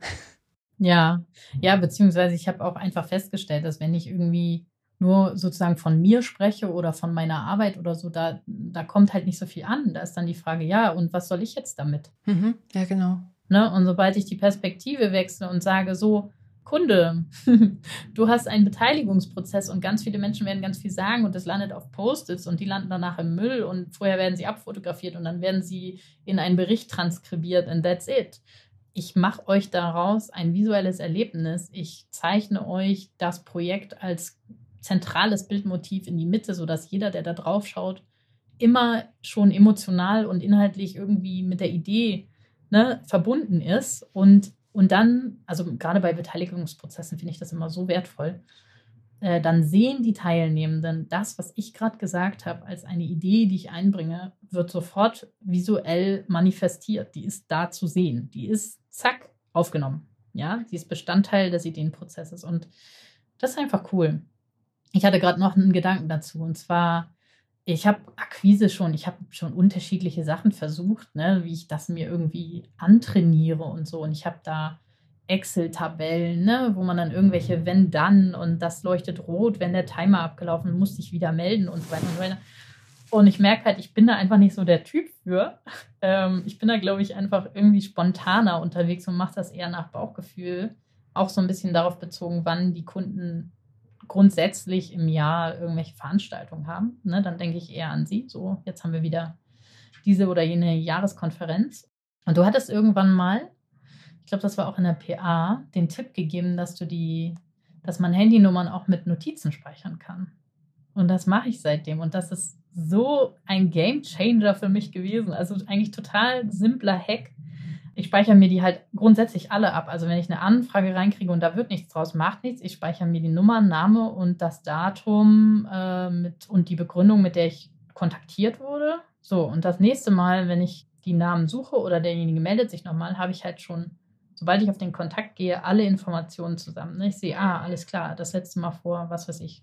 Ja, ja, beziehungsweise ich habe auch einfach festgestellt, dass wenn ich irgendwie nur sozusagen von mir spreche oder von meiner Arbeit oder so, da, da kommt halt nicht so viel an. Da ist dann die Frage, ja, und was soll ich jetzt damit? Mhm, ja, genau. Ne? Und sobald ich die Perspektive wechsle und sage, so, Kunde, du hast einen Beteiligungsprozess und ganz viele Menschen werden ganz viel sagen und das landet auf Post-its und die landen danach im Müll und vorher werden sie abfotografiert und dann werden sie in einen Bericht transkribiert and that's it. Ich mache euch daraus ein visuelles Erlebnis. Ich zeichne euch das Projekt als zentrales Bildmotiv in die Mitte, sodass jeder, der da drauf schaut, immer schon emotional und inhaltlich irgendwie mit der Idee ne, verbunden ist. Und, und dann, also gerade bei Beteiligungsprozessen finde ich das immer so wertvoll, äh, dann sehen die Teilnehmenden das, was ich gerade gesagt habe, als eine Idee, die ich einbringe, wird sofort visuell manifestiert. Die ist da zu sehen. Die ist zack aufgenommen. Ja, sie ist Bestandteil des Ideenprozesses. Und das ist einfach cool ich hatte gerade noch einen Gedanken dazu. Und zwar, ich habe Akquise schon, ich habe schon unterschiedliche Sachen versucht, ne, wie ich das mir irgendwie antrainiere und so. Und ich habe da Excel-Tabellen, ne, wo man dann irgendwelche wenn dann und das leuchtet rot, wenn der Timer abgelaufen, muss ich wieder melden und so weiter und so weiter. Und ich merke halt, ich bin da einfach nicht so der Typ für. Ähm, ich bin da, glaube ich, einfach irgendwie spontaner unterwegs und mache das eher nach Bauchgefühl. Auch so ein bisschen darauf bezogen, wann die Kunden grundsätzlich im Jahr irgendwelche Veranstaltungen haben, ne, dann denke ich eher an sie. So, jetzt haben wir wieder diese oder jene Jahreskonferenz. Und du hattest irgendwann mal, ich glaube, das war auch in der PA, den Tipp gegeben, dass du die, dass man Handynummern auch mit Notizen speichern kann. Und das mache ich seitdem. Und das ist so ein Game Changer für mich gewesen. Also eigentlich total simpler Hack, ich speichere mir die halt grundsätzlich alle ab. Also wenn ich eine Anfrage reinkriege und da wird nichts draus, macht nichts. Ich speichere mir die Nummer, Name und das Datum äh, mit, und die Begründung, mit der ich kontaktiert wurde. So, und das nächste Mal, wenn ich die Namen suche oder derjenige meldet sich nochmal, habe ich halt schon, sobald ich auf den Kontakt gehe, alle Informationen zusammen. Ich sehe, ah, alles klar, das letzte Mal vor, was weiß ich,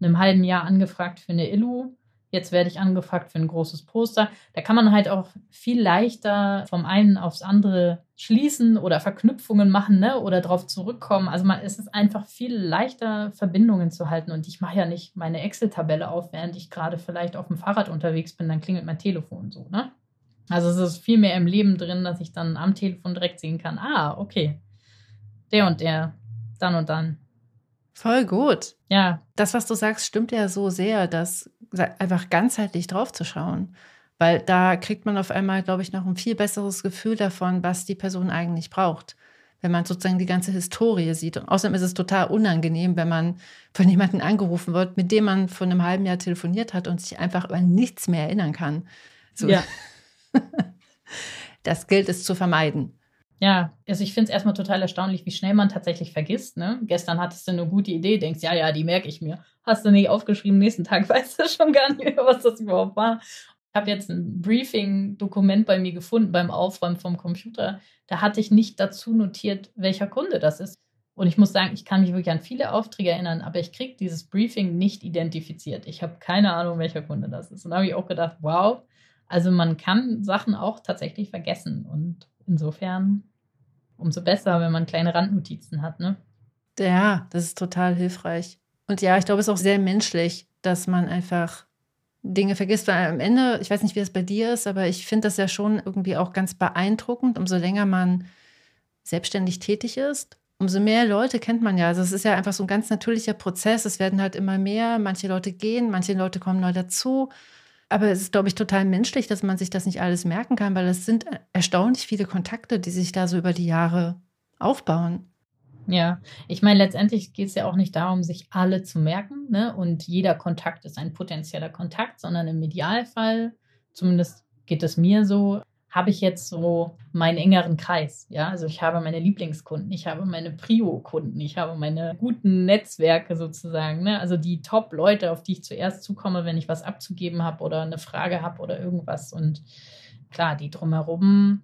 einem halben Jahr angefragt für eine Illu Jetzt werde ich angefragt für ein großes Poster. Da kann man halt auch viel leichter vom einen aufs andere schließen oder Verknüpfungen machen ne? oder darauf zurückkommen. Also man, es ist einfach viel leichter, Verbindungen zu halten. Und ich mache ja nicht meine Excel-Tabelle auf, während ich gerade vielleicht auf dem Fahrrad unterwegs bin, dann klingelt mein Telefon so. Ne? Also es ist viel mehr im Leben drin, dass ich dann am Telefon direkt sehen kann, ah, okay, der und der, dann und dann. Voll gut. Ja. Das, was du sagst, stimmt ja so sehr, dass einfach ganzheitlich drauf zu schauen. Weil da kriegt man auf einmal, glaube ich, noch ein viel besseres Gefühl davon, was die Person eigentlich braucht. Wenn man sozusagen die ganze Historie sieht. Und außerdem ist es total unangenehm, wenn man von jemandem angerufen wird, mit dem man vor einem halben Jahr telefoniert hat und sich einfach über nichts mehr erinnern kann. So. Ja. Das gilt es zu vermeiden. Ja, also ich finde es erstmal total erstaunlich, wie schnell man tatsächlich vergisst. Ne? Gestern hattest du eine gute Idee, denkst, ja, ja, die merke ich mir. Hast du nicht aufgeschrieben, nächsten Tag weißt du schon gar nicht mehr, was das überhaupt war. Ich habe jetzt ein Briefing-Dokument bei mir gefunden beim Aufräumen vom Computer. Da hatte ich nicht dazu notiert, welcher Kunde das ist. Und ich muss sagen, ich kann mich wirklich an viele Aufträge erinnern, aber ich kriege dieses Briefing nicht identifiziert. Ich habe keine Ahnung, welcher Kunde das ist. Und da habe ich auch gedacht, wow, also man kann Sachen auch tatsächlich vergessen. Und insofern umso besser, wenn man kleine Randnotizen hat, ne? Ja, das ist total hilfreich. Und ja, ich glaube, es ist auch sehr menschlich, dass man einfach Dinge vergisst, weil am Ende, ich weiß nicht, wie es bei dir ist, aber ich finde das ja schon irgendwie auch ganz beeindruckend, umso länger man selbstständig tätig ist, umso mehr Leute kennt man ja. Also es ist ja einfach so ein ganz natürlicher Prozess. Es werden halt immer mehr, manche Leute gehen, manche Leute kommen neu dazu. Aber es ist, glaube ich, total menschlich, dass man sich das nicht alles merken kann, weil es sind erstaunlich viele Kontakte, die sich da so über die Jahre aufbauen. Ja, ich meine, letztendlich geht es ja auch nicht darum, sich alle zu merken, ne? Und jeder Kontakt ist ein potenzieller Kontakt, sondern im Idealfall, zumindest geht es mir so, habe ich jetzt so meinen engeren Kreis. Ja, also ich habe meine Lieblingskunden, ich habe meine Prio-Kunden, ich habe meine guten Netzwerke sozusagen. Ne? Also die Top-Leute, auf die ich zuerst zukomme, wenn ich was abzugeben habe oder eine Frage habe oder irgendwas. Und klar, die drumherum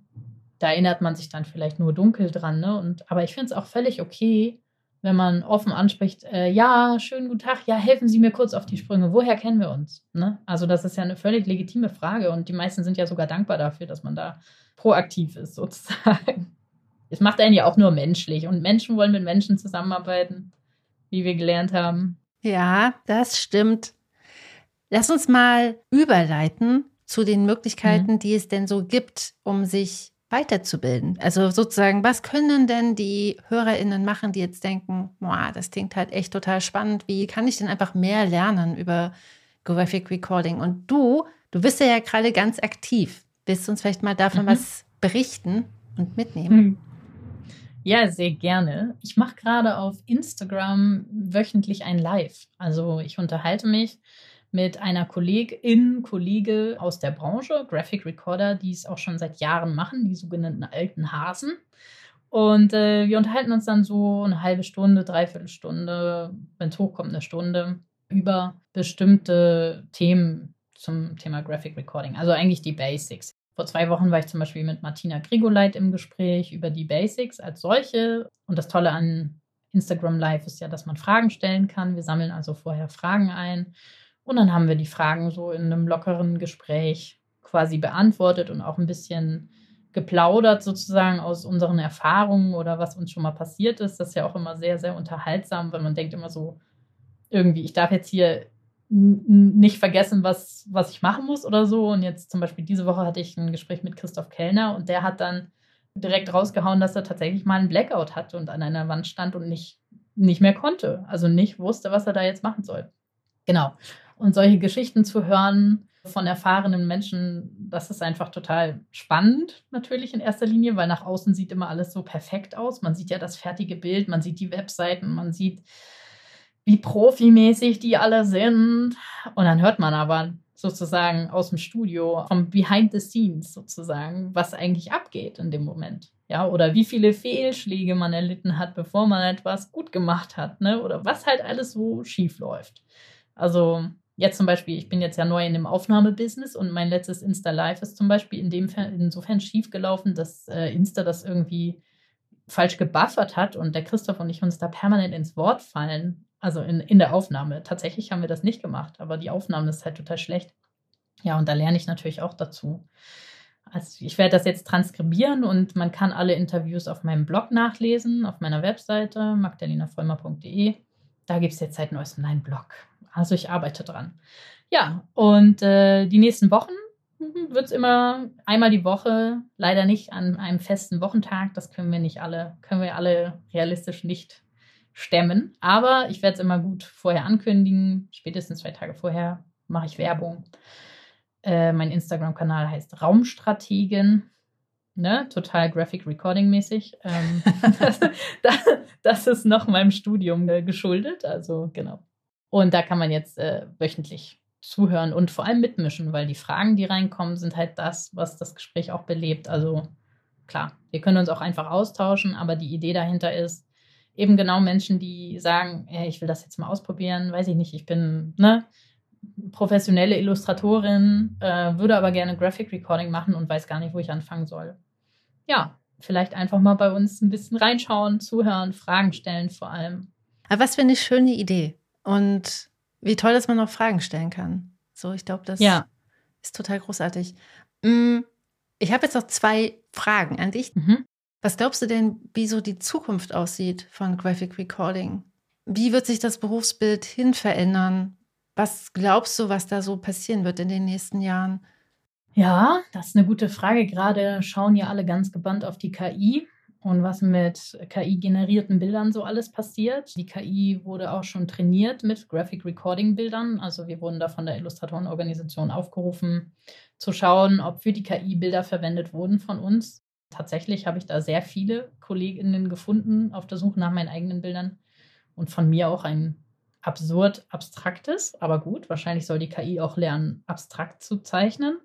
da erinnert man sich dann vielleicht nur dunkel dran. Ne? Und, aber ich finde es auch völlig okay, wenn man offen anspricht, äh, ja, schönen guten Tag, ja, helfen Sie mir kurz auf die Sprünge. Woher kennen wir uns? Ne? Also das ist ja eine völlig legitime Frage und die meisten sind ja sogar dankbar dafür, dass man da proaktiv ist, sozusagen. Es macht einen ja auch nur menschlich und Menschen wollen mit Menschen zusammenarbeiten, wie wir gelernt haben. Ja, das stimmt. Lass uns mal überleiten zu den Möglichkeiten, mhm. die es denn so gibt, um sich weiterzubilden. Also sozusagen, was können denn die HörerInnen machen, die jetzt denken, boah, das klingt halt echt total spannend. Wie kann ich denn einfach mehr lernen über Graphic Recording? Und du, du bist ja, ja gerade ganz aktiv. Willst du uns vielleicht mal davon mhm. was berichten und mitnehmen? Mhm. Ja, sehr gerne. Ich mache gerade auf Instagram wöchentlich ein Live. Also ich unterhalte mich mit einer Kollegin, Kollege aus der Branche, Graphic Recorder, die es auch schon seit Jahren machen, die sogenannten alten Hasen. Und äh, wir unterhalten uns dann so eine halbe Stunde, dreiviertel Stunde, wenn es hochkommt, eine Stunde über bestimmte Themen zum Thema Graphic Recording. Also eigentlich die Basics. Vor zwei Wochen war ich zum Beispiel mit Martina Grigoleit im Gespräch über die Basics als solche. Und das Tolle an Instagram Live ist ja, dass man Fragen stellen kann. Wir sammeln also vorher Fragen ein und dann haben wir die Fragen so in einem lockeren Gespräch quasi beantwortet und auch ein bisschen geplaudert sozusagen aus unseren Erfahrungen oder was uns schon mal passiert ist. Das ist ja auch immer sehr, sehr unterhaltsam, weil man denkt immer so, irgendwie, ich darf jetzt hier nicht vergessen, was, was ich machen muss oder so. Und jetzt zum Beispiel diese Woche hatte ich ein Gespräch mit Christoph Kellner und der hat dann direkt rausgehauen, dass er tatsächlich mal einen Blackout hatte und an einer Wand stand und nicht, nicht mehr konnte. Also nicht wusste, was er da jetzt machen soll. Genau. Und solche Geschichten zu hören von erfahrenen Menschen, das ist einfach total spannend, natürlich in erster Linie, weil nach außen sieht immer alles so perfekt aus. Man sieht ja das fertige Bild, man sieht die Webseiten, man sieht, wie profimäßig die alle sind. Und dann hört man aber sozusagen aus dem Studio, vom Behind the Scenes sozusagen, was eigentlich abgeht in dem Moment. Ja, oder wie viele Fehlschläge man erlitten hat, bevor man etwas gut gemacht hat, ne? Oder was halt alles so schief läuft. Also Jetzt zum Beispiel, ich bin jetzt ja neu in dem Aufnahmebusiness und mein letztes Insta Live ist zum Beispiel in dem, insofern schief gelaufen, dass äh, Insta das irgendwie falsch gebuffert hat und der Christoph und ich uns da permanent ins Wort fallen. Also in, in der Aufnahme. Tatsächlich haben wir das nicht gemacht, aber die Aufnahme ist halt total schlecht. Ja, und da lerne ich natürlich auch dazu. Also ich werde das jetzt transkribieren und man kann alle Interviews auf meinem Blog nachlesen, auf meiner Webseite magdalenavollmer.de. Da gibt es jetzt seit neuestem einen Blog. Also ich arbeite dran. Ja, und äh, die nächsten Wochen wird es immer einmal die Woche, leider nicht an einem festen Wochentag. Das können wir nicht alle, können wir alle realistisch nicht stemmen. Aber ich werde es immer gut vorher ankündigen. Spätestens zwei Tage vorher mache ich Werbung. Äh, mein Instagram-Kanal heißt Raumstrategen. Ne? Total Graphic Recording mäßig. Ähm, das, das, das, ist noch meinem Studium äh, geschuldet. Also genau. Und da kann man jetzt äh, wöchentlich zuhören und vor allem mitmischen, weil die Fragen, die reinkommen, sind halt das, was das Gespräch auch belebt. Also klar, wir können uns auch einfach austauschen, aber die Idee dahinter ist, eben genau Menschen, die sagen, hey, ich will das jetzt mal ausprobieren, weiß ich nicht, ich bin ne, professionelle Illustratorin, äh, würde aber gerne Graphic Recording machen und weiß gar nicht, wo ich anfangen soll. Ja, vielleicht einfach mal bei uns ein bisschen reinschauen, zuhören, Fragen stellen vor allem. Aber was für eine schöne Idee. Und wie toll, dass man noch Fragen stellen kann. So, ich glaube, das ja. ist total großartig. Mm, ich habe jetzt noch zwei Fragen an dich. Mhm. Was glaubst du denn, wie so die Zukunft aussieht von Graphic Recording? Wie wird sich das Berufsbild hin verändern? Was glaubst du, was da so passieren wird in den nächsten Jahren? Ja, das ist eine gute Frage. Gerade schauen ja alle ganz gebannt auf die KI und was mit KI-generierten Bildern so alles passiert. Die KI wurde auch schon trainiert mit Graphic Recording-Bildern. Also wir wurden da von der Illustratorenorganisation aufgerufen, zu schauen, ob für die KI Bilder verwendet wurden von uns. Tatsächlich habe ich da sehr viele Kolleginnen gefunden auf der Suche nach meinen eigenen Bildern und von mir auch ein absurd abstraktes, aber gut, wahrscheinlich soll die KI auch lernen, abstrakt zu zeichnen.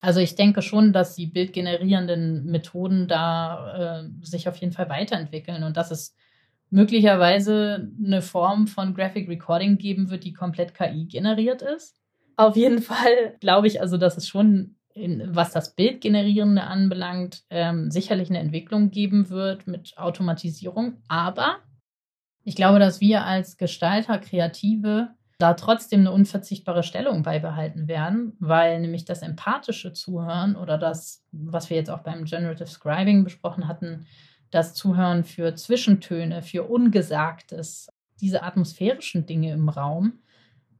Also ich denke schon, dass die bildgenerierenden Methoden da äh, sich auf jeden Fall weiterentwickeln und dass es möglicherweise eine Form von Graphic Recording geben wird, die komplett KI generiert ist. Auf jeden Fall glaube ich also, dass es schon, in, was das Bildgenerierende anbelangt, ähm, sicherlich eine Entwicklung geben wird mit Automatisierung. Aber ich glaube, dass wir als Gestalter, Kreative da trotzdem eine unverzichtbare Stellung beibehalten werden, weil nämlich das empathische Zuhören oder das, was wir jetzt auch beim Generative Scribing besprochen hatten, das Zuhören für Zwischentöne, für Ungesagtes, diese atmosphärischen Dinge im Raum,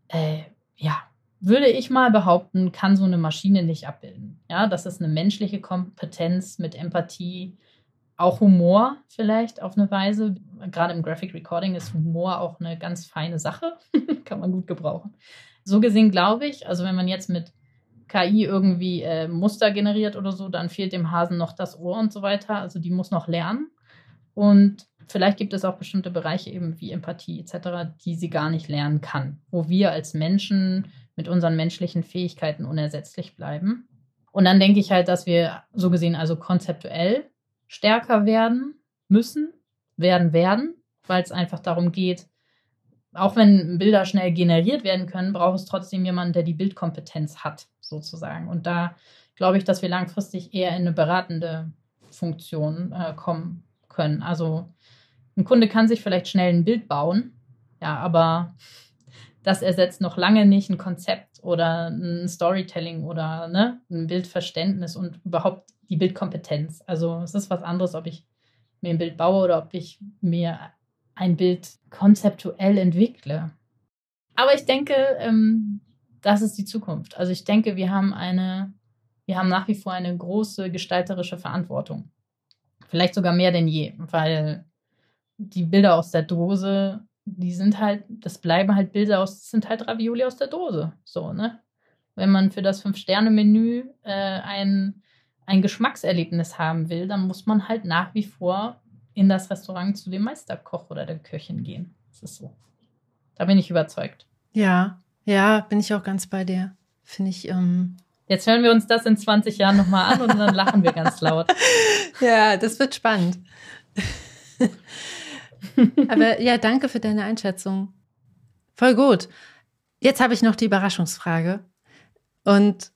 äh, ja, würde ich mal behaupten, kann so eine Maschine nicht abbilden. Ja, das ist eine menschliche Kompetenz mit Empathie, auch Humor vielleicht auf eine Weise. Gerade im Graphic Recording ist Humor auch eine ganz feine Sache. Kann man gut gebrauchen. So gesehen glaube ich, also wenn man jetzt mit KI irgendwie äh, Muster generiert oder so, dann fehlt dem Hasen noch das Ohr und so weiter. Also die muss noch lernen. Und vielleicht gibt es auch bestimmte Bereiche eben wie Empathie etc., die sie gar nicht lernen kann, wo wir als Menschen mit unseren menschlichen Fähigkeiten unersetzlich bleiben. Und dann denke ich halt, dass wir so gesehen also konzeptuell stärker werden müssen, werden werden, weil es einfach darum geht, auch wenn Bilder schnell generiert werden können, braucht es trotzdem jemanden, der die Bildkompetenz hat, sozusagen. Und da glaube ich, dass wir langfristig eher in eine beratende Funktion äh, kommen können. Also ein Kunde kann sich vielleicht schnell ein Bild bauen, ja, aber das ersetzt noch lange nicht ein Konzept oder ein Storytelling oder ne, ein Bildverständnis und überhaupt die Bildkompetenz. Also es ist was anderes, ob ich mir ein Bild baue oder ob ich mir ein Bild konzeptuell entwickle. Aber ich denke, ähm, das ist die Zukunft. Also ich denke, wir haben eine, wir haben nach wie vor eine große gestalterische Verantwortung. Vielleicht sogar mehr denn je, weil die Bilder aus der Dose, die sind halt, das bleiben halt Bilder aus, sind halt Ravioli aus der Dose. So, ne? Wenn man für das Fünf-Sterne-Menü äh, ein ein Geschmackserlebnis haben will, dann muss man halt nach wie vor in das Restaurant zu dem Meisterkoch oder der Köchin gehen. Das ist so. Da bin ich überzeugt. Ja, ja, bin ich auch ganz bei dir. Finde ich. Ähm Jetzt hören wir uns das in 20 Jahren nochmal an und dann lachen wir ganz laut. Ja, das wird spannend. Aber ja, danke für deine Einschätzung. Voll gut. Jetzt habe ich noch die Überraschungsfrage. Und,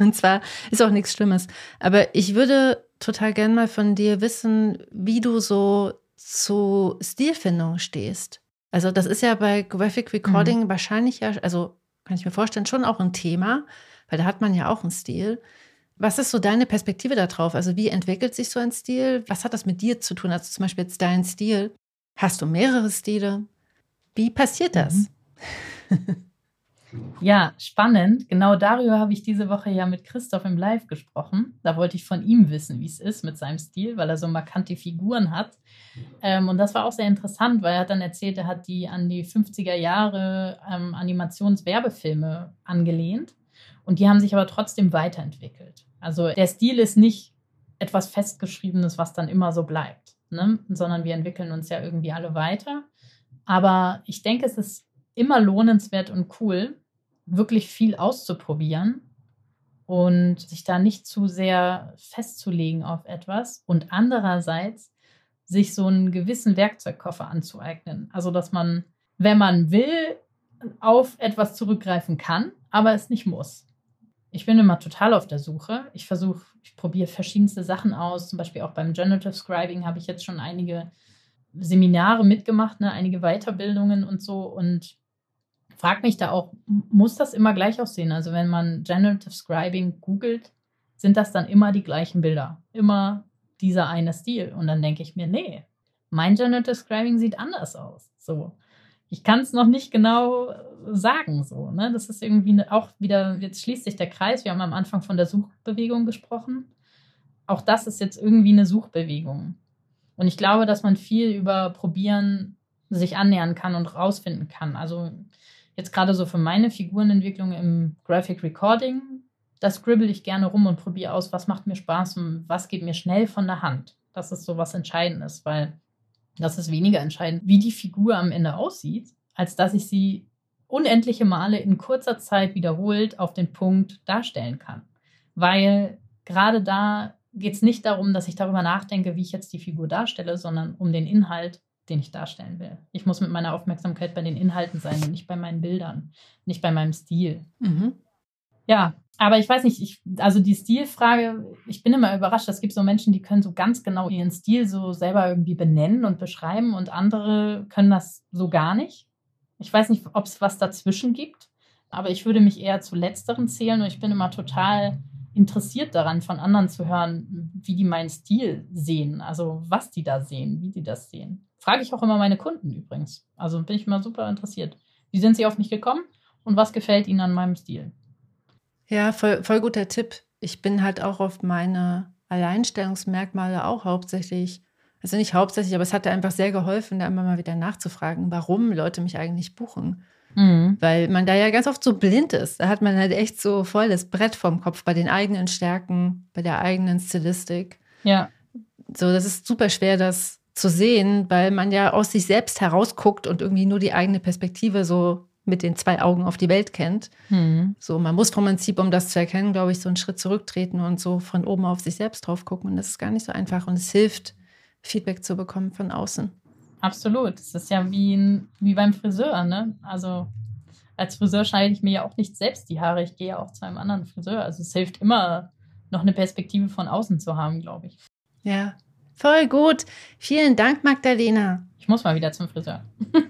und zwar ist auch nichts Schlimmes. Aber ich würde total gern mal von dir wissen, wie du so zu Stilfindung stehst. Also das ist ja bei Graphic Recording mhm. wahrscheinlich ja, also kann ich mir vorstellen, schon auch ein Thema, weil da hat man ja auch einen Stil. Was ist so deine Perspektive darauf? Also wie entwickelt sich so ein Stil? Was hat das mit dir zu tun? Also zum Beispiel jetzt dein Stil. Hast du mehrere Stile? Wie passiert das? Mhm. Ja, spannend. Genau darüber habe ich diese Woche ja mit Christoph im Live gesprochen. Da wollte ich von ihm wissen, wie es ist mit seinem Stil, weil er so markante Figuren hat. Ähm, und das war auch sehr interessant, weil er hat dann erzählt, er hat die an die 50er Jahre ähm, Animationswerbefilme angelehnt. Und die haben sich aber trotzdem weiterentwickelt. Also der Stil ist nicht etwas Festgeschriebenes, was dann immer so bleibt, ne? sondern wir entwickeln uns ja irgendwie alle weiter. Aber ich denke, es ist immer lohnenswert und cool, wirklich viel auszuprobieren und sich da nicht zu sehr festzulegen auf etwas und andererseits sich so einen gewissen Werkzeugkoffer anzueignen. Also, dass man, wenn man will, auf etwas zurückgreifen kann, aber es nicht muss. Ich bin immer total auf der Suche. Ich versuche, ich probiere verschiedenste Sachen aus. Zum Beispiel auch beim Generative Scribing habe ich jetzt schon einige Seminare mitgemacht, ne, einige Weiterbildungen und so. Und frage mich da auch, muss das immer gleich aussehen? Also wenn man Generative Scribing googelt, sind das dann immer die gleichen Bilder? Immer dieser eine Stil? Und dann denke ich mir, nee, mein Generative Scribing sieht anders aus. So. Ich kann es noch nicht genau sagen, so, ne? Das ist irgendwie ne, auch wieder, jetzt schließt sich der Kreis. Wir haben am Anfang von der Suchbewegung gesprochen. Auch das ist jetzt irgendwie eine Suchbewegung. Und ich glaube, dass man viel über Probieren sich annähern kann und rausfinden kann. Also jetzt gerade so für meine Figurenentwicklung im Graphic Recording, da scribble ich gerne rum und probiere aus, was macht mir Spaß und was geht mir schnell von der Hand. Das ist so was Entscheidendes, weil das ist weniger entscheidend, wie die Figur am Ende aussieht, als dass ich sie unendliche Male in kurzer Zeit wiederholt auf den Punkt darstellen kann. Weil gerade da geht es nicht darum, dass ich darüber nachdenke, wie ich jetzt die Figur darstelle, sondern um den Inhalt, den ich darstellen will. Ich muss mit meiner Aufmerksamkeit bei den Inhalten sein und nicht bei meinen Bildern, nicht bei meinem Stil. Mhm. Ja, aber ich weiß nicht, ich, also die Stilfrage, ich bin immer überrascht. Es gibt so Menschen, die können so ganz genau ihren Stil so selber irgendwie benennen und beschreiben und andere können das so gar nicht. Ich weiß nicht, ob es was dazwischen gibt, aber ich würde mich eher zu letzteren zählen und ich bin immer total interessiert daran, von anderen zu hören, wie die meinen Stil sehen, also was die da sehen, wie die das sehen. Frage ich auch immer meine Kunden übrigens. Also bin ich immer super interessiert. Wie sind sie auf mich gekommen und was gefällt ihnen an meinem Stil? Ja, voll, voll guter Tipp. Ich bin halt auch auf meine Alleinstellungsmerkmale auch hauptsächlich, also nicht hauptsächlich, aber es hat einfach sehr geholfen, da immer mal wieder nachzufragen, warum Leute mich eigentlich buchen. Mhm. Weil man da ja ganz oft so blind ist. Da hat man halt echt so voll das Brett vom Kopf bei den eigenen Stärken, bei der eigenen Stilistik. Ja. So, das ist super schwer, das zu sehen, weil man ja aus sich selbst herausguckt und irgendwie nur die eigene Perspektive so mit den zwei Augen auf die Welt kennt. Mhm. So, man muss vom Prinzip, um das zu erkennen, glaube ich, so einen Schritt zurücktreten und so von oben auf sich selbst drauf gucken. Und das ist gar nicht so einfach. Und es hilft, Feedback zu bekommen von außen. Absolut. Es ist ja wie, ein, wie beim Friseur, ne? Also als Friseur schneide ich mir ja auch nicht selbst die Haare. Ich gehe ja auch zu einem anderen Friseur. Also es hilft immer, noch eine Perspektive von außen zu haben, glaube ich. Ja, voll gut. Vielen Dank, Magdalena. Ich muss mal wieder zum Friseur.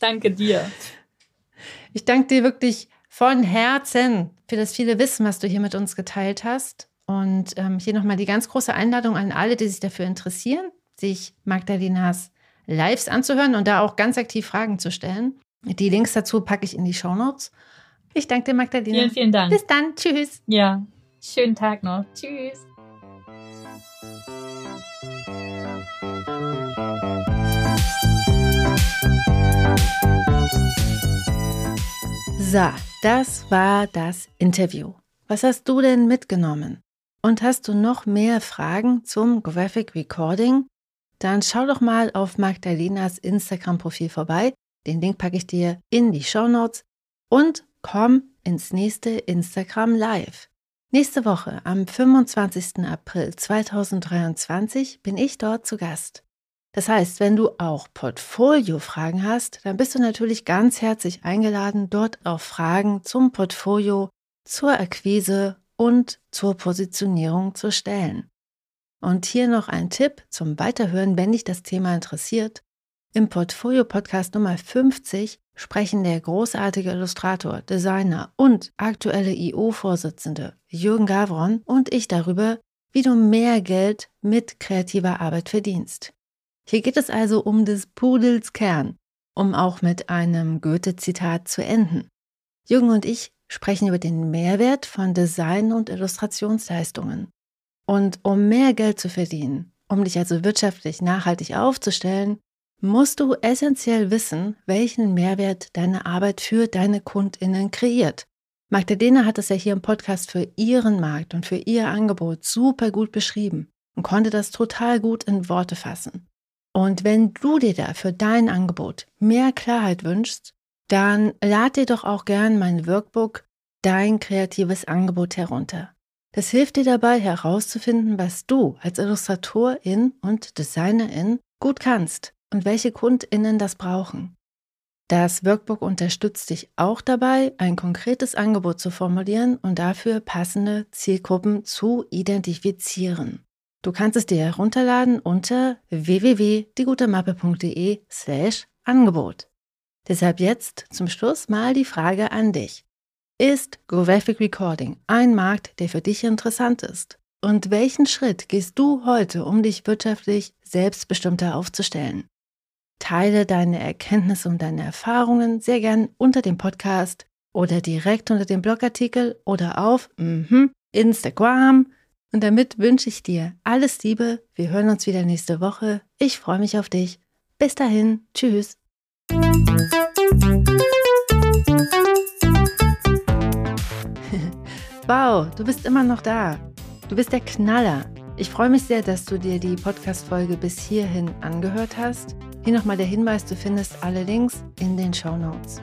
danke dir. Ich danke dir wirklich von Herzen für das viele Wissen, was du hier mit uns geteilt hast. Und ähm, hier nochmal die ganz große Einladung an alle, die sich dafür interessieren, sich Magdalenas Lives anzuhören und da auch ganz aktiv Fragen zu stellen. Die Links dazu packe ich in die Show Notes. Ich danke dir, Magdalena. Vielen, vielen Dank. Bis dann. Tschüss. Ja, schönen Tag noch. Tschüss. So, das war das Interview. Was hast du denn mitgenommen? Und hast du noch mehr Fragen zum Graphic Recording? Dann schau doch mal auf Magdalenas Instagram-Profil vorbei. Den Link packe ich dir in die Show Notes. Und komm ins nächste Instagram Live. Nächste Woche, am 25. April 2023, bin ich dort zu Gast. Das heißt, wenn du auch Portfolio-Fragen hast, dann bist du natürlich ganz herzlich eingeladen, dort auch Fragen zum Portfolio, zur Akquise und zur Positionierung zu stellen. Und hier noch ein Tipp zum Weiterhören, wenn dich das Thema interessiert. Im Portfolio-Podcast Nummer 50 sprechen der großartige Illustrator, Designer und aktuelle IO-Vorsitzende Jürgen Gavron und ich darüber, wie du mehr Geld mit kreativer Arbeit verdienst. Hier geht es also um des Pudels Kern, um auch mit einem Goethe-Zitat zu enden. Jürgen und ich sprechen über den Mehrwert von Design- und Illustrationsleistungen. Und um mehr Geld zu verdienen, um dich also wirtschaftlich nachhaltig aufzustellen, musst du essentiell wissen, welchen Mehrwert deine Arbeit für deine Kundinnen kreiert. Magdalena hat es ja hier im Podcast für ihren Markt und für ihr Angebot super gut beschrieben und konnte das total gut in Worte fassen. Und wenn du dir da für dein Angebot mehr Klarheit wünschst, dann lad dir doch auch gern mein Workbook Dein kreatives Angebot herunter. Das hilft dir dabei herauszufinden, was du als Illustratorin und Designerin gut kannst und welche Kundinnen das brauchen. Das Workbook unterstützt dich auch dabei, ein konkretes Angebot zu formulieren und dafür passende Zielgruppen zu identifizieren. Du kannst es dir herunterladen unter www.diegutemappe.de slash Angebot. Deshalb jetzt zum Schluss mal die Frage an dich. Ist Graphic Recording ein Markt, der für dich interessant ist? Und welchen Schritt gehst du heute, um dich wirtschaftlich selbstbestimmter aufzustellen? Teile deine Erkenntnisse und deine Erfahrungen sehr gern unter dem Podcast oder direkt unter dem Blogartikel oder auf mm, Instagram und damit wünsche ich dir alles Liebe. Wir hören uns wieder nächste Woche. Ich freue mich auf dich. Bis dahin. Tschüss. Wow, du bist immer noch da. Du bist der Knaller. Ich freue mich sehr, dass du dir die Podcast-Folge bis hierhin angehört hast. Hier nochmal der Hinweis: Du findest alle Links in den Show Notes.